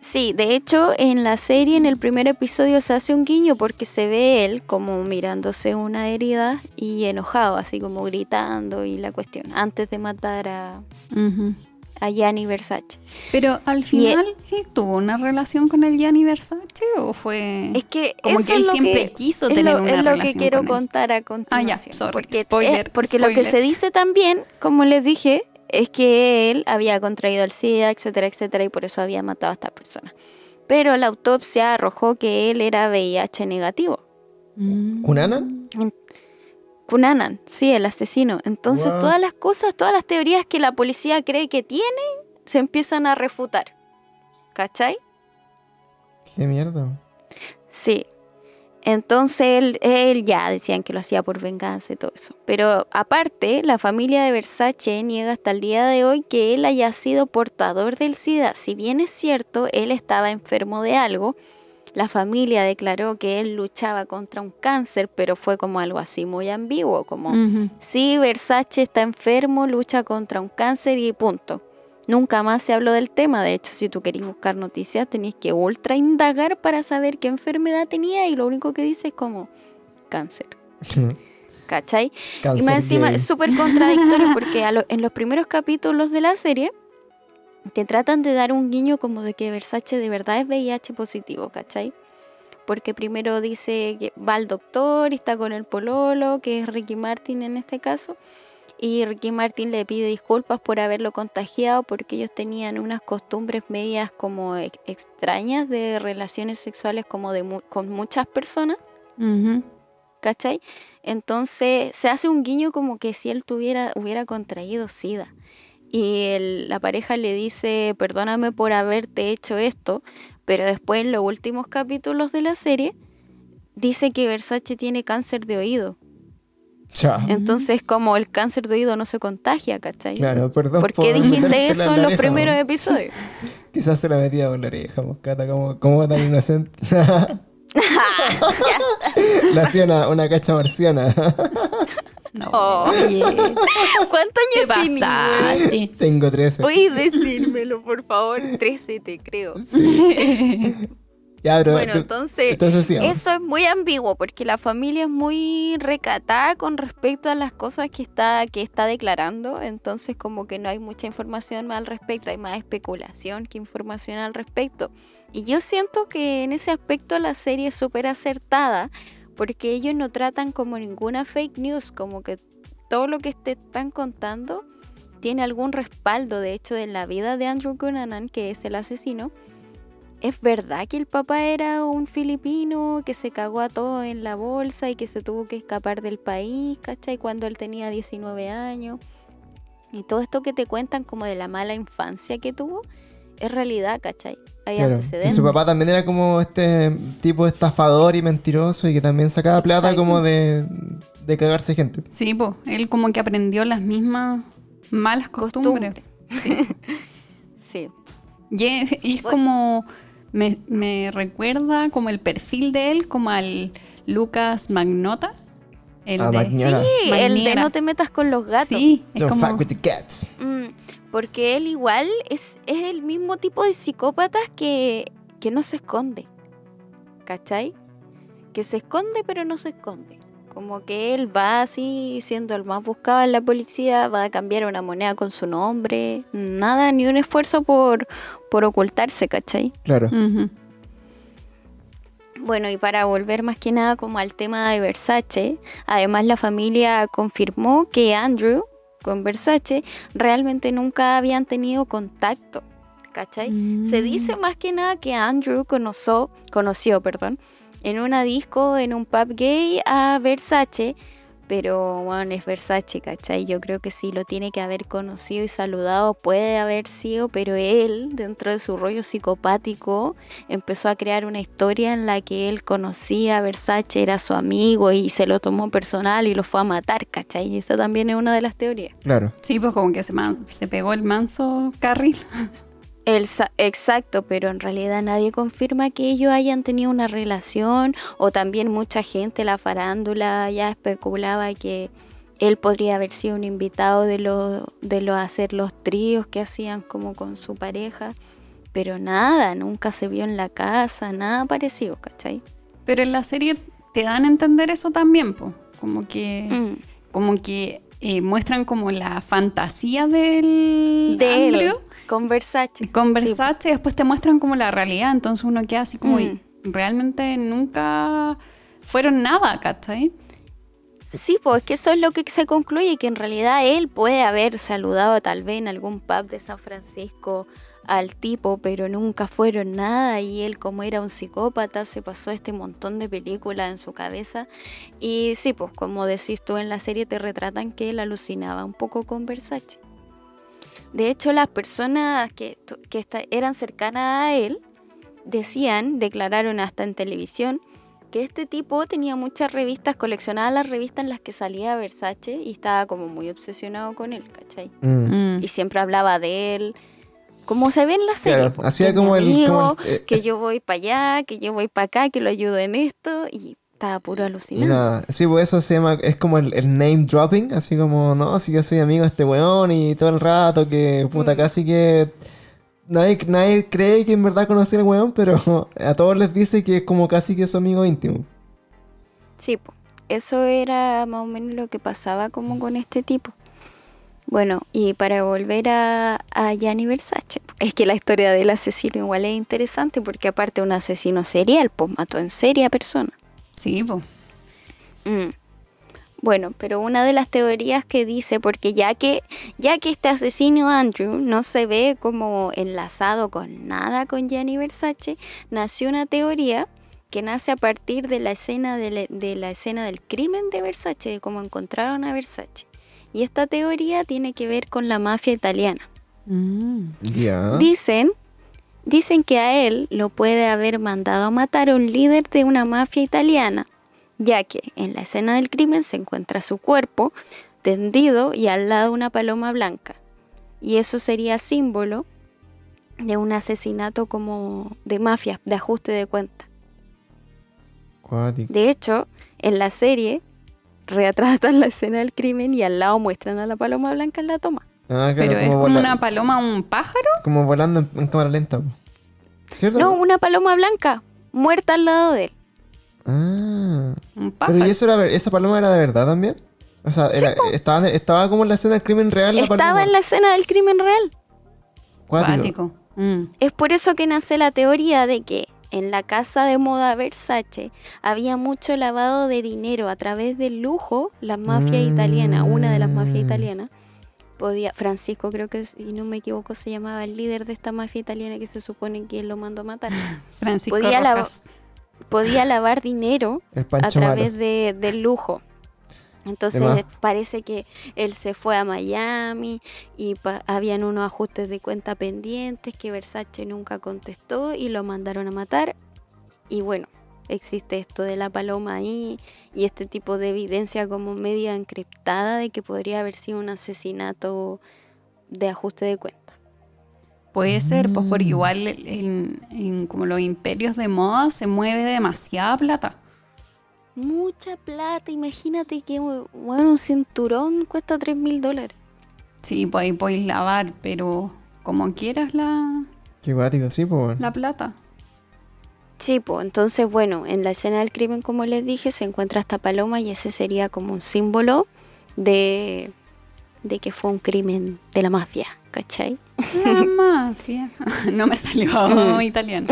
Sí, de hecho en la serie en el primer episodio se hace un guiño porque se ve él como mirándose una herida y enojado, así como gritando y la cuestión, antes de matar a, Gianni Versace. Pero al final, ¿él tuvo una relación con el Gianni Versace o fue...? Es que Como eso que él es lo siempre que- quiso tener lo, una es lo que relación quiero con contar a Ah, ya, continuación. sorry, porque spoiler, eh, porque lo que se dice también, como les dije, es que él había contraído el SIDA, etcétera, etcétera, y por eso había matado a esta persona. Pero la autopsia arrojó que él era VIH negativo. Mm. ¿Cunanan? Cunanan, sí, el asesino. Entonces Wow. todas las cosas, todas las teorías que la policía cree que tiene, se empiezan a refutar. ¿Cachai? Qué mierda. Sí. Entonces él, él ya decían que lo hacía por venganza y todo eso. Pero aparte, la familia de Versace niega hasta el día de hoy que él haya sido portador del SIDA. Si bien es cierto, él estaba enfermo de algo, la familia declaró que él luchaba contra un cáncer, pero fue como algo así muy ambiguo, como Ujú. Sí, Versace está enfermo, lucha contra un cáncer y punto. Nunca más se habló del tema. De hecho, si tú querés buscar noticias, tenéis que ultra indagar para saber qué enfermedad tenía y lo único que dice es como cáncer. ¿Cachai? y más encima gay. es súper contradictorio porque lo- en los primeros capítulos de la serie te tratan de dar un guiño como de que Versace de verdad es VIH positivo, ¿cachai? Porque primero dice que va al doctor y está con el pololo, que es Ricky Martin en este caso, y Ricky Martin le pide disculpas por haberlo contagiado porque ellos tenían unas costumbres medias como ex- extrañas de relaciones sexuales como de mu- con muchas personas. Ujú. ¿cachai? Entonces se hace un guiño como que si él tuviera, hubiera contraído SIDA. Y el- la pareja le dice, perdóname por haberte hecho esto, pero después en los últimos capítulos de la serie dice que Versace tiene cáncer de oído. Entonces como el cáncer de oído no se contagia, ¿cachai? Claro, perdón. ¿Por qué por dijiste eso en la los primeros episodios? Quizás se la metía por la oreja, moscata, como, como tan inocente. Le hacía una, una cacha marciana. No. Oye, ¿cuántos ¿Qué años pasaste? Tengo 13. Oye, decírmelo, por favor. 13, te creo. Ya, pero Bueno, entonces, entonces sí, vamos. eso es muy ambiguo porque la familia es muy recatada con respecto a las cosas que está, que está declarando. Entonces, como que no hay mucha información más al respecto, hay más especulación que información al respecto. Y yo siento que en ese aspecto la serie es súper acertada porque ellos no tratan como ninguna fake news, como que todo lo que te están contando tiene algún respaldo, de hecho, en la vida de Andrew Cunanan, que es el asesino. ¿Es verdad que el papá era un filipino que se cagó a todo en la bolsa y que se tuvo que escapar del país, ¿cachai? Cuando él tenía 19 años. Y todo esto que te cuentan como de la mala infancia que tuvo, es realidad, ¿cachai? Hay Claro. Y antecedentes. su papá también era como este tipo estafador y mentiroso y que también sacaba plata Exacto. como de, de cagarse gente. Sí, pues, él como que aprendió las mismas malas costumbres. Costumbre. Sí. Sí. Y es, y es Bueno. como, me, me recuerda como el perfil de él, como al Lucas Magnota. El Ah, de. Sí, el de no te metas con los gatos. Sí, es Don't como... fuck with the cats. Mm, porque él igual es, es el mismo tipo de psicópatas que, que no se esconde. ¿Cachai? Que se esconde pero no se esconde. Como que él va así siendo el más buscado en la policía, va a cambiar una moneda con su nombre. Nada, ni un esfuerzo por, por ocultarse, ¿cachai? Claro. Bueno, y para volver más que nada como al tema de Versace, además la familia confirmó que Andrew con Versace realmente nunca habían tenido contacto, ¿cachai? Se Mm. dice más que nada que Andrew conoció, conoció, perdón, en una disco, en un pub gay a Versace, pero bueno, es Versace, ¿cachai? Yo creo que sí lo tiene que haber conocido y saludado, puede haber sido, pero él, dentro de su rollo psicopático, empezó a crear una historia en la que él conocía a Versace, era su amigo y se lo tomó personal y lo fue a matar, ¿cachai? Y esa también es una de las teorías. Claro. Sí, pues como que se, man- se pegó el manso carril. El exacto, pero en realidad nadie confirma que ellos hayan tenido una relación o también mucha gente, la farándula ya especulaba que él podría haber sido un invitado de los de los hacer los tríos que hacían como con su pareja, pero nada, nunca se vio en la casa, nada parecido, ¿cachai? Pero en la serie te dan a entender eso también, pues. Como que, Mm. como que eh, muestran como la fantasía del De él, con Versace. con Versace y después te muestran como la realidad. Entonces uno queda así como, Mm. "Y realmente nunca fueron nada, ¿cachai? Sí, pues es que eso es lo que se concluye, que en realidad él puede haber saludado tal vez en algún pub de San Francisco al tipo, pero nunca fueron nada y él como era un psicópata se pasó este montón de películas en su cabeza y sí, pues como decís tú en la serie te retratan que él alucinaba un poco con Versace. De hecho, las personas que, que eran cercanas a él decían, declararon hasta en televisión, que este tipo tenía muchas revistas, coleccionaba las revistas en las que salía Versace y estaba como muy obsesionado con él, ¿cachai? Mm. Y siempre hablaba de él, como se ve en la serie. Claro, hacía como el- como el- eh, que yo voy para allá, que yo voy para acá, que lo ayudo en esto y estaba puro alucinado. nada, sí, pues eso se llama, es como el, el name dropping, así como, no, si yo soy amigo de este weón y todo el rato que, puta, Mm. casi que nadie, nadie cree que en verdad conoce al weón, pero a todos les dice que es como casi que su amigo íntimo. Sí, po. eso era más o menos lo que pasaba como con este tipo. Bueno, y para volver a, a Gianni Versace, es que la historia del asesino igual es interesante porque aparte un asesino serial, pues mató en serie a personas. Sí, pues. Mm. Bueno, pero una de las teorías que dice, porque ya que, ya que este asesino Andrew no se ve como enlazado con nada con Gianni Versace, nació una teoría que nace a partir de la escena de la, de la escena del crimen de Versace, de cómo encontraron a Versace. Y esta teoría tiene que ver con la mafia italiana. Mm. Dicen, dicen que a él lo puede haber mandado a matar a un líder de una mafia italiana, ya que en la escena del crimen se encuentra su cuerpo tendido y al lado una paloma blanca. Y eso sería símbolo de un asesinato como de mafia, de ajuste de cuenta. De hecho, en la serie retratan la escena del crimen y al lado muestran a la paloma blanca en la toma. Ah, claro, Pero es como una paloma, un pájaro. como volando en, en cámara lenta. ¿Cierto? No, una paloma blanca muerta al lado de él. Ah. Un pájaro. Pero ¿y eso era, esa paloma era de verdad también? O sea, era- estaba, estaba como en la escena del crimen real la Estaba paloma. en la escena del crimen real. Cuático. Cuático. Mm. Es por eso que nace la teoría de que en la casa de moda Versace había mucho lavado de dinero a través del lujo, la mafia Mm. italiana, una de las mafias italianas, podía, Francisco creo que, si no me equivoco, se llamaba el líder de esta mafia italiana que se supone que él lo mandó a matar. Francisco Podía la- Rojas. Podía lavar dinero a través de, del lujo. Entonces parece que él se fue a Miami y pa- habían unos ajustes de cuenta pendientes que Versace nunca contestó y lo mandaron a matar. Y bueno, existe esto de la paloma ahí y este tipo de evidencia como media encriptada de que podría haber sido un asesinato de ajuste de cuenta. Puede ser, pues porque Mm. igual en, en como los imperios de moda se mueve demasiada plata. Mucha plata, imagínate que bueno, un cinturón cuesta 3 mil dólares. Sí, pues ahí podéis lavar, pero como quieras la, Qué guático, sí, pues. la plata. Sí, pues entonces, bueno, en la escena del crimen, como les dije, se encuentra esta paloma y ese sería como un símbolo de, de que fue un crimen de la mafia, ¿cachai? La mafia. No me salió italiano.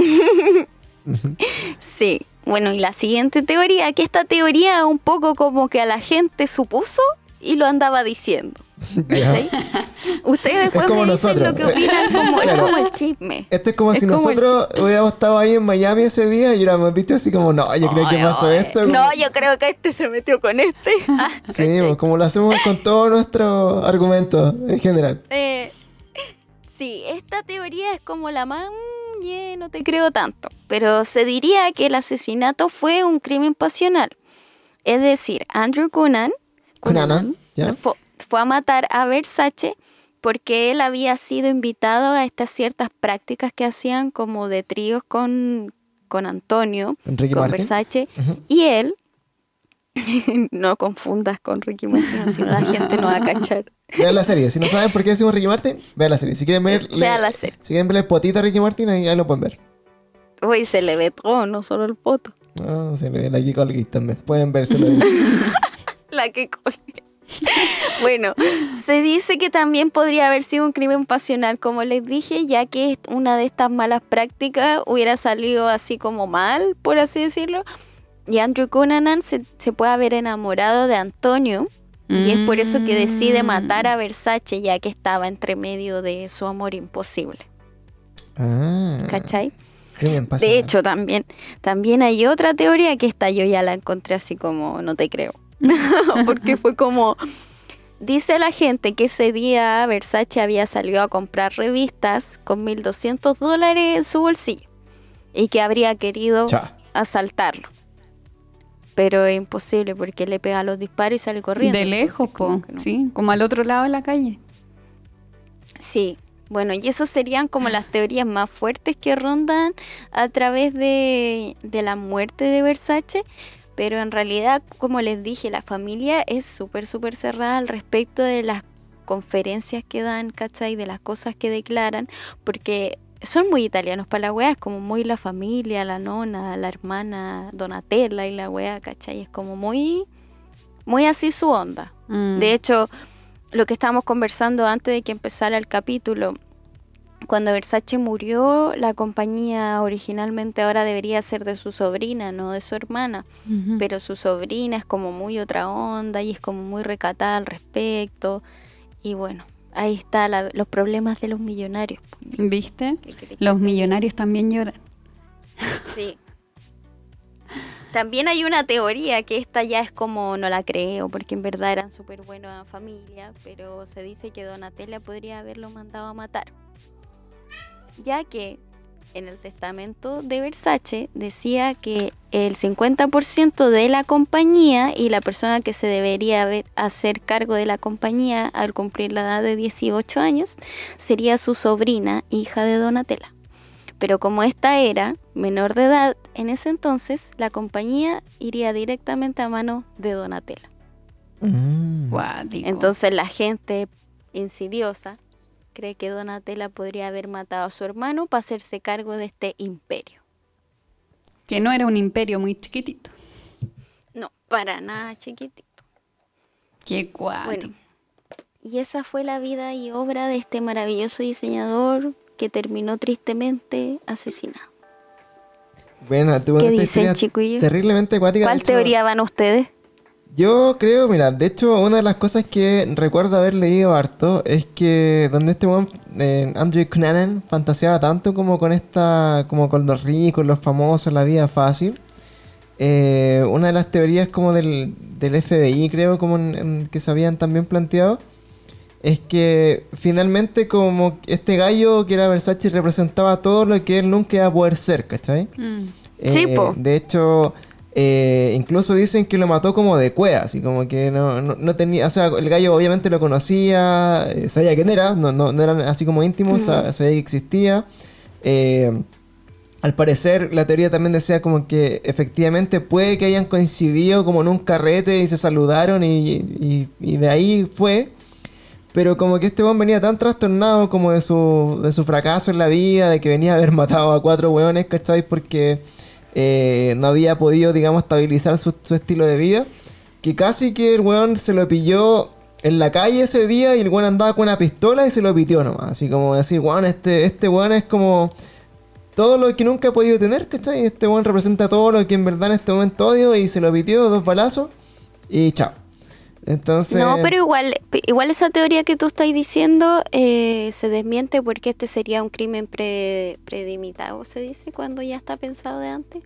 Sí, bueno, y la siguiente teoría, que esta teoría un poco como que a la gente supuso y lo andaba diciendo. Ustedes después como me dicen nosotros. lo que opinan, como, Claro. es como el chisme. Esto es como Es si como nosotros hubiéramos estado ahí en Miami ese día y hubiéramos visto así como, no, yo creo que pasó esto. como- No, yo creo que este se metió con este. Sí, pues, como lo hacemos con todos nuestros argumentos en general. Eh, sí, esta teoría es como la más... mm, yeah, no te creo tanto. Pero se diría que el asesinato fue un crimen pasional. Es decir, Andrew Cunanan, Cunanan, ¿ya? Fu- fue a matar a Versace porque él había sido invitado a estas ciertas prácticas que hacían como de tríos con, con Antonio, Ricky con Martin. Versace, y él... no confundas con Ricky Martin, si no la gente no va a cachar. Vean la serie. Si no saben por qué decimos Ricky Martin, vean la serie. Si quieren ver, Vean la serie. Si quieren ver el potito a Ricky Martin, ahí, ahí lo pueden ver. Uy, se le ve todo, no solo el poto. Ah, se le ve la Kiko también. Pueden vérselo. La que colgue. bueno, se dice que también podría haber sido un crimen pasional, como les dije, ya que una de estas malas prácticas hubiera salido así como mal, por así decirlo. Y Andrew Cunanan se, se puede haber enamorado de Antonio, y es por eso que decide matar a Versace, ya que estaba entre medio de su amor imposible. Ah. ¿Cachai? De hecho, también, también hay otra teoría que esta yo ya la encontré así como no te creo. Porque fue como. Dice la gente que ese día Versace había salido a comprar revistas con 1.200 dólares en su bolsillo y que habría querido Cha. asaltarlo. Pero es imposible porque le pega los disparos y sale corriendo. De lejos, po. no. Sí, como al otro lado de la calle. Sí, bueno, y eso serían como las teorías más fuertes que rondan a través de, de la muerte de Versace, pero en realidad, como les dije, la familia es súper, súper cerrada al respecto de las conferencias que dan, ¿cachai? De las cosas que declaran, porque son muy italianos para la wea, es como muy la familia, la nona, la hermana Donatella y la wea, ¿cachai? Es como muy, muy así su onda. Mm. De hecho, lo que estábamos conversando antes de que empezara el capítulo, cuando Versace murió, la compañía originalmente ahora debería ser de su sobrina, no de su hermana, pero su sobrina es como muy otra onda y es como muy recatada al respecto. Y bueno, ahí están los problemas de los millonarios. ¿Viste? ¿Qué querés que Los millonarios también lloran. Sí. También hay una teoría que esta ya es como no la creo, porque en verdad eran súper buenos en familia, pero se dice que Donatella podría haberlo mandado a matar. Ya que en el testamento de Versace decía que el 50% de la compañía y la persona que se debería haber- hacer cargo de la compañía al cumplir la edad de 18 años sería su sobrina, hija de Donatella. Pero como esta era menor de edad en ese entonces, la compañía iría directamente a manos de Donatella. Mm. Guático. Entonces la gente insidiosa cree que Donatella podría haber matado a su hermano para hacerse cargo de este imperio. Que no era un imperio muy chiquitito. No, para nada chiquitito. Qué guático. Bueno, y esa fue la vida y obra de este maravilloso diseñador que terminó tristemente asesinado. Bueno, tuvo ¿Qué dicen, terriblemente acuática. ¿Cuál hecho, teoría van ustedes? Yo creo, mira, de hecho, una de las cosas que recuerdo haber leído harto es que donde este weón, eh, Andrew Cunanan, fantaseaba tanto como con esta, como con los ricos, los famosos, la vida fácil. Eh, una de las teorías como del, del FBI, creo, como en- en que se habían también planteado, es que finalmente como este gallo que era Versace representaba todo lo que él nunca iba a poder ser, ¿cachai? Mm. Sí, Eh, po. De hecho, eh, incluso dicen que lo mató como de cueva, así como que no, no, no tenía, o sea, el gallo obviamente lo conocía, eh, sabía quién era, no, no, eran así como íntimos, sa- sabía que existía. Eh, al parecer, la teoría también decía como que efectivamente puede que hayan coincidido como en un carrete y se saludaron y, y- y de ahí fue. Pero como que este weón venía tan trastornado como de su, de su fracaso en la vida, de que venía a haber matado a cuatro weones, ¿cachai? Porque eh, no había podido, digamos, estabilizar su, estilo de vida. Que casi que el weón se lo pilló en la calle ese día y el weón andaba con una pistola y se lo pitió nomás. Así como decir, weón, este, este weón es como todo lo que nunca he podido tener, ¿cachai? Este weón representa todo lo que en verdad en este momento odio y se lo pitió dos balazos y chao. No, pero igual, igual esa teoría que tú estás diciendo eh, se desmiente porque este sería un crimen pre, predimitado, se dice, cuando ya está pensado de antes.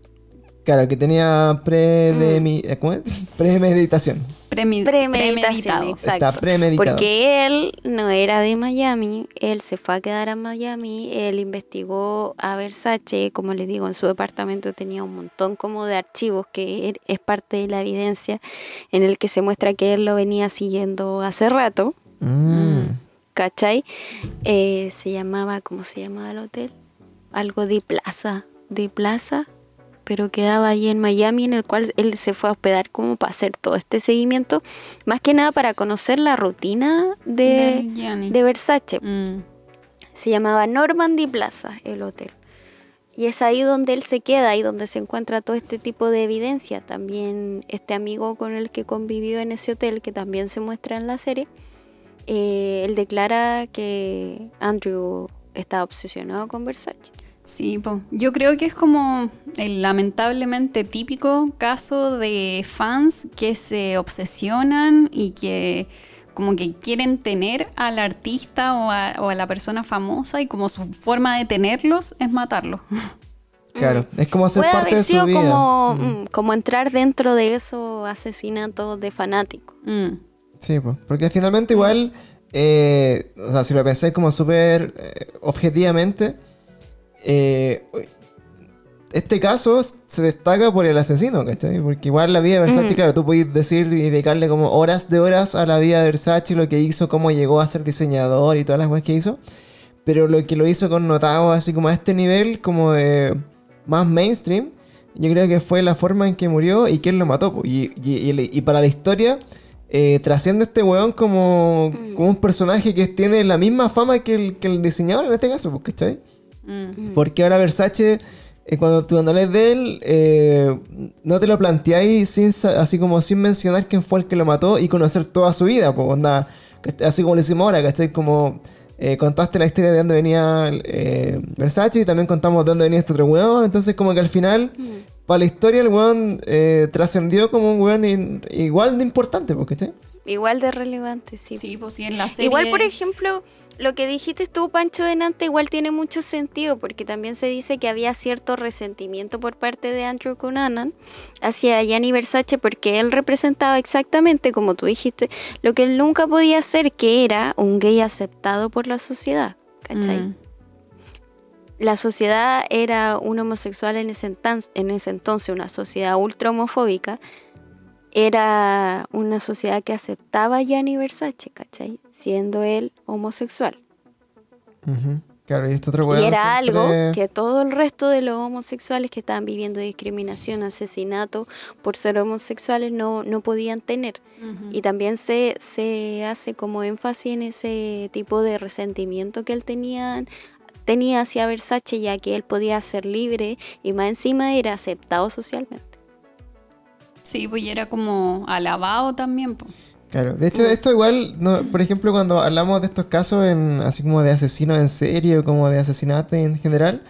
Claro, que tenía predemi- eh, ¿cómo es? premeditación. Premi- Premeditación, premeditado. exacto. Está premeditado. Porque él no era de Miami, él se fue a quedar a Miami, él investigó a Versace, como les digo, en su departamento tenía un montón como de archivos que er- es parte de la evidencia en el que se muestra que él lo venía siguiendo hace rato, Mm. ¿cachai? Eh, se llamaba, ¿cómo se llamaba el hotel? Algo de Plaza, de Plaza, pero quedaba ahí en Miami en el cual él se fue a hospedar como para hacer todo este seguimiento, más que nada para conocer la rutina de, de Versace. Mm. Se llamaba Normandy Plaza el hotel. Y es ahí donde él se queda y donde se encuentra todo este tipo de evidencia. También este amigo con el que convivió en ese hotel, que también se muestra en la serie, eh, él declara que Andrew está obsesionado con Versace. Sí, po. yo creo que es como el lamentablemente típico caso de fans que se obsesionan y que como que quieren tener al artista o a, o a la persona famosa y como su forma de tenerlos es matarlos. Claro, es como hacer Puede parte haber de su vida. como, Mm. mm, como entrar dentro de esos asesinatos de fanáticos. Mm. Sí, pues, porque finalmente igual, eh, o sea, si lo pensáis como súper eh, objetivamente, eh, este caso se destaca por el asesino, ¿cachai? Porque igual la vida de Versace, claro, tú puedes decir y dedicarle como horas de horas a la vida de Versace, lo que hizo, cómo llegó a ser diseñador y todas las cosas que hizo, pero lo que lo hizo connotado así como a este nivel, como de más mainstream, yo creo que fue la forma en que murió y quién lo mató. Y, y- y- y para la historia, eh, trasciende este weón como, Mm. como un personaje que tiene la misma fama que el, que el diseñador en este caso, ¿cachai? Mm. Porque ahora Versace, eh, cuando tú lees de él, eh, no te lo planteáis sin, así como sin mencionar quién fue el que lo mató y conocer toda su vida, pues, onda, así como lo hicimos ahora, ¿cachai? Como eh, contaste la historia de dónde venía eh, Versace y también contamos de dónde venía este otro weón, entonces como que al final, para la historia el weón eh, trascendió como un weón in- igual de importante, ¿cachai? Igual de relevante, sí. Sí, pues sí, en la serie. Igual, por ejemplo, lo que dijiste tú, Pancho Denante, igual tiene mucho sentido, porque también se dice que había cierto resentimiento por parte de Andrew Cunanan hacia Gianni Versace, porque él representaba exactamente, como tú dijiste, lo que él nunca podía ser, que era un gay aceptado por la sociedad, ¿cachai? Mm. La sociedad era un homosexual en ese, en ese entonces, una sociedad ultra homofóbica. Era una sociedad que aceptaba a Gianni Versace, ¿cachai? Siendo él homosexual. Ujú. Claro, y este y era siempre- algo que todo el resto de los homosexuales que estaban viviendo discriminación, asesinato por ser homosexuales no, no podían tener. Y también se, se hace como énfasis en ese tipo de resentimiento que él tenía, tenía hacia Versace, ya que él podía ser libre y más encima era aceptado socialmente. Sí, pues y era como alabado también. po. Claro, de hecho esto igual, no, por ejemplo, cuando hablamos de estos casos, en, así como de asesinos en serio, como de asesinatos en general,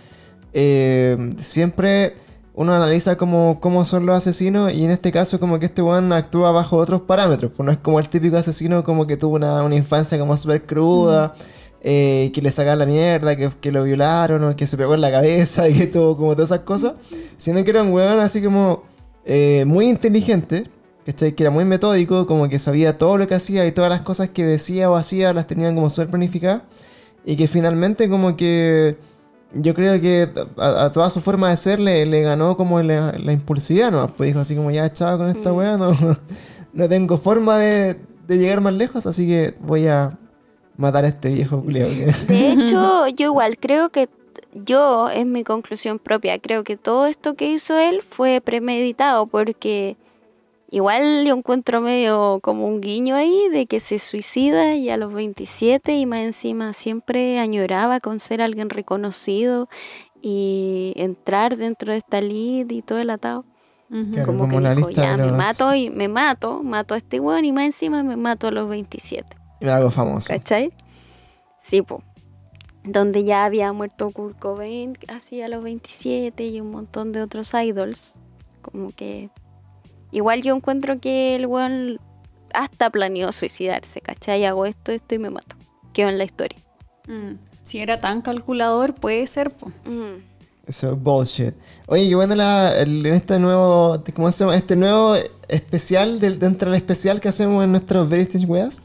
eh, siempre uno analiza cómo, cómo son los asesinos y en este caso como que este weón actúa bajo otros parámetros. Pues no es como el típico asesino como que tuvo una, una infancia como súper cruda, eh, que le sacaron la mierda, que, que lo violaron o que se pegó en la cabeza y que tuvo como todas esas cosas. Sino que era un weón así como eh, muy inteligente, ¿cachai? Que era muy metódico, como que sabía todo lo que hacía y todas las cosas que decía o hacía las tenían como súper planificadas. Y que finalmente como que yo creo que a, a toda su forma de ser le, le ganó como la, la impulsividad, ¿no? Pues dijo así como ya echado con esta Mm. weá, no, no tengo forma de, de llegar más lejos, así que voy a matar a este viejo que- De hecho, yo igual creo que yo, es mi conclusión propia, creo que todo esto que hizo él fue premeditado porque igual yo encuentro medio como un guiño ahí de que se suicida y a los 27 y más encima siempre añoraba con ser alguien reconocido y entrar dentro de esta lead y todo el atado. Claro. como, como que la dijo, lista ya de me mato y me mato, mato a este weón y más encima me mato a los 27. y me hago famoso. ¿Cachai? Sí, po. Donde ya había muerto Kurt Cobain así a los 27 y un montón de otros idols. Como que. Igual yo encuentro que el weón hasta planeó suicidarse, ¿cachai? Hago esto, esto y me mato. Quedó en la historia. Mm. Si era tan calculador, puede ser, po. Mm. Eso es bullshit. Oye, qué bueno la, el- este nuevo, ¿cómo se llama? Este nuevo especial, del, dentro del especial que hacemos en nuestros Very Strange Weas.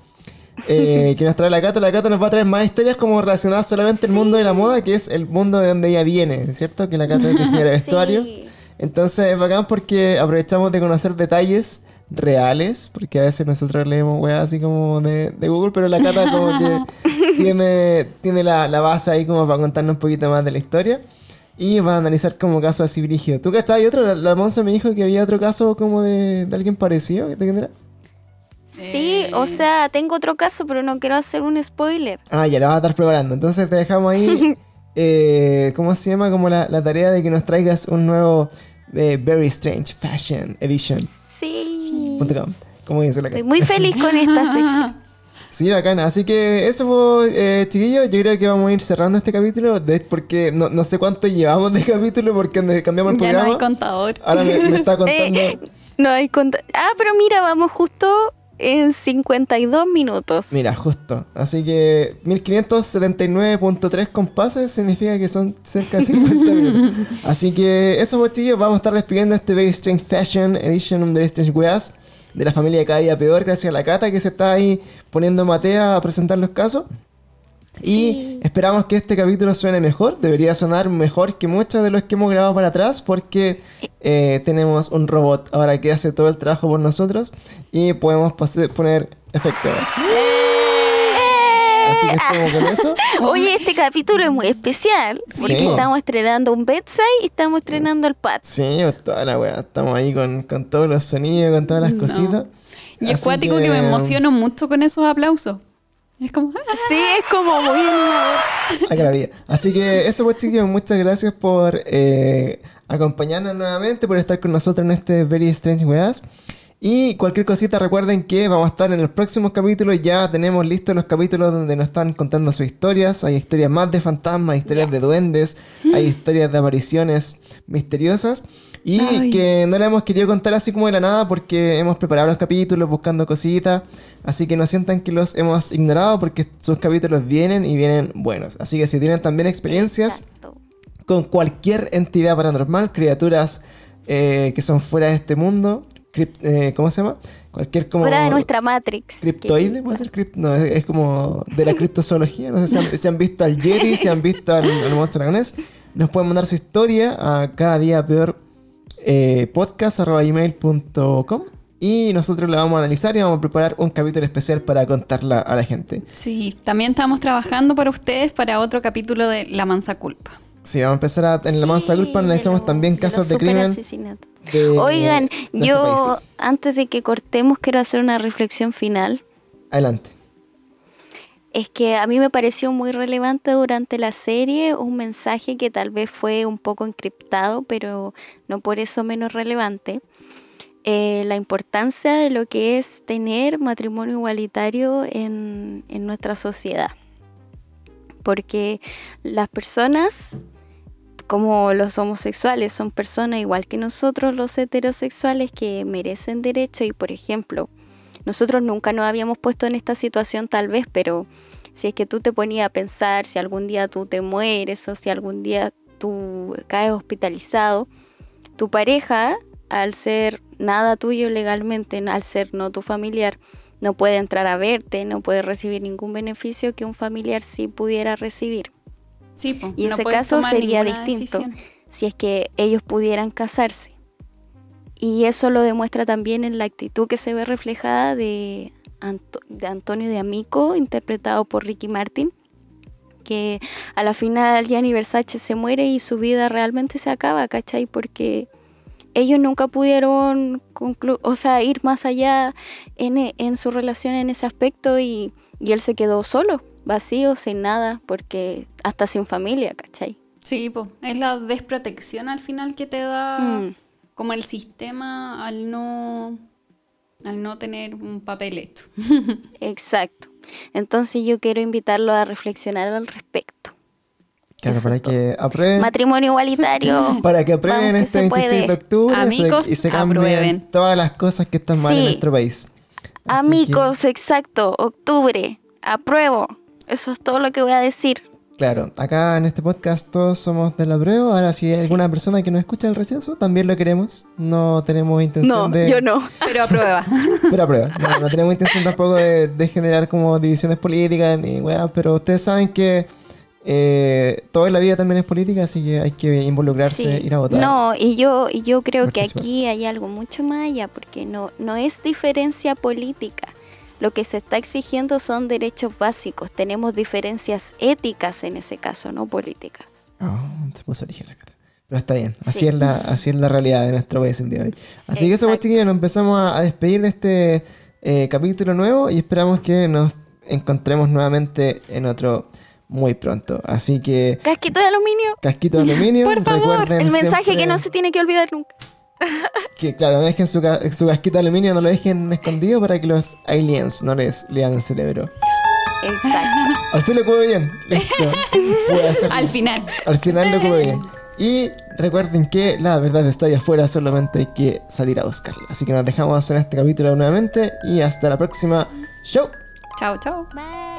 eh, que nos trae la Cata. La Cata nos va a traer más historias como relacionadas solamente al mundo de la moda, que es el mundo de donde ella viene, ¿cierto? Que la Cata es diseñadora de vestuario. Sí. Entonces es bacán porque aprovechamos de conocer detalles reales, porque a veces nosotros leemos weas así como de, de Google, pero la Cata como que tiene, tiene la, la base ahí como para contarnos un poquito más de la historia. Y va a analizar como caso así brígido. ¿Tú cachai? otro? La, la Monza me dijo que había otro caso como de, de alguien parecido. ¿De quién era? Sí, o Eh. sea, tengo otro caso, pero no quiero hacer un spoiler. Ah, ya la vas a estar preparando. Entonces te dejamos ahí, eh, ¿cómo se llama? Como la, la tarea de que nos traigas un nuevo eh, Very Strange Fashion Edition. Sí. Com, como dice la Estoy muy feliz con esta sección. Sí, bacana. Así que eso, fue, eh, chiquillos. Yo creo que vamos a ir cerrando este capítulo. de- porque no, no sé cuánto llevamos de capítulo porque cambiamos el Ya no programa. hay contador. Ahora me, me está contando. Eh, no hay conta- Ah, pero mira, vamos justo en 52 minutos. Mira, justo. Así que 1579.3 compases significa que son cerca de 50 minutos. Así que eso, pues, chiquillos. Vamos a estar despidiendo este Very Strange Fashion Edition de Very Strange Weas de la familia de Cada Día Peor, gracias a la Cata que se está ahí poniendo matea a presentar los casos. Y Sí. esperamos que este capítulo suene mejor. Debería sonar mejor que muchos de los que hemos grabado para atrás porque eh, tenemos un robot ahora que hace todo el trabajo por nosotros y podemos poner efectos. Así que estamos con eso. Oye, este capítulo es muy especial porque Sí. estamos estrenando un bedside y estamos estrenando el pad. Sí, pues, toda la weá. Estamos ahí con, con todos los sonidos, con todas las No. cositas. Y es cuático que... me emociono mucho con esos aplausos. Es como, ah, Sí, es como muy. La gravía. Así que eso pues chicos, muchas gracias por eh, acompañarnos nuevamente, por estar con nosotros en este Very Strange Weas. Y cualquier cosita recuerden que vamos a estar en los próximos capítulos, ya tenemos listos los capítulos donde nos están contando sus historias, hay historias más de fantasmas, historias de duendes, hay historias de apariciones misteriosas. Y Ay. que no le hemos querido contar así como de la nada porque hemos preparado los capítulos buscando cositas. Así que no sientan que los hemos ignorado porque sus capítulos vienen y vienen buenos. Así que si tienen también experiencias Exacto. con cualquier entidad paranormal, criaturas eh, que son fuera de este mundo, eh, ¿cómo se llama? Cualquier como... Fuera de nuestra Matrix. ¿Criptoide? ¿Puede ser cripto? No, es, es como de la criptozoología. No sé si han, si han visto al Yeti, si han visto al, al monstruo dragonés. Nos pueden mandar su historia a cada día peor eh, podcast arroba gmail.com y nosotros la vamos a analizar y vamos a preparar un capítulo especial para contarla a la gente. sí, también estamos trabajando para ustedes para otro capítulo de La Mansa Culpa. Sí, vamos a empezar a, en la mansa Sí, culpa, analizamos también casos de, crimen. de- Oigan, de este yo país. antes de que cortemos quiero hacer una reflexión final. Adelante. Es que a mí me pareció muy relevante durante la serie un mensaje que tal vez fue un poco encriptado, pero no por eso menos relevante. Eh, la importancia de lo que es tener matrimonio igualitario en, en nuestra sociedad. Porque las personas como los homosexuales son personas igual que nosotros los heterosexuales que merecen derecho y por ejemplo, nosotros nunca nos habíamos puesto en esta situación tal vez, pero si es que tú te ponías a pensar si algún día tú te mueres o si algún día tú caes hospitalizado, tu pareja, al ser nada tuyo legalmente, al ser no tu familiar, no puede entrar a verte, no puede recibir ningún beneficio que un familiar sí pudiera recibir. Sí, y ese caso sería distinto si es que ellos pudieran casarse. Y eso lo demuestra también en la actitud que se ve reflejada de, de Antonio de Amico, interpretado por Ricky Martin, que a la final Gianni Versace se muere y su vida realmente se acaba, ¿cachai? Porque ellos nunca pudieron o sea, ir más allá en, en, su relación en ese aspecto y, y él se quedó solo vacío, sin nada, porque hasta sin familia, ¿cachai? Sí, pues es la desprotección al final que te da mm. Como el sistema al no, al no tener un papel hecho. Exacto. Entonces yo quiero invitarlo a reflexionar al respecto. Claro, para que aprueben. Matrimonio igualitario. Para que aprueben este 26 de octubre y se cambien todas las cosas que están mal en nuestro país. Amigos, exacto. Octubre. Apruebo. Eso es todo lo que voy a decir. Claro, acá en este podcast todos somos de la prueba. Ahora, si hay alguna persona que no escucha el receso, también lo queremos. No tenemos intención de. No, yo no. Pero aprueba. pero aprueba. No, no tenemos intención tampoco de, generar como divisiones políticas ni weá, pero ustedes saben que eh, toda la vida también es política, así que hay que involucrarse, ir a votar. No, y yo, y yo creo que aquí hay algo mucho más allá, porque no, no es diferencia política lo que se está exigiendo son derechos básicos. Tenemos diferencias éticas en ese caso, no políticas. Oh, se puso la Pero está bien, así, es la, así es la realidad de nuestro país en día de hoy. Así que eso, pues, chiquillos, nos empezamos a, despedir de este eh, capítulo nuevo y esperamos que nos encontremos nuevamente en otro muy pronto. Así que. Casquito de aluminio. Casquito de aluminio. Por favor, el mensaje que no se tiene que olvidar nunca. Que claro, no dejen su, su casquito de aluminio, no lo dejen escondido para que los aliens no les lean el cerebro. Exacto. Al fin lo cubo bien. Listo. Al final. Al final lo cubo bien. Y recuerden que la verdad está ahí afuera, solamente hay que salir a buscarla. Así que nos dejamos en este capítulo nuevamente y hasta la próxima. Chau. Chao, chao. Bye.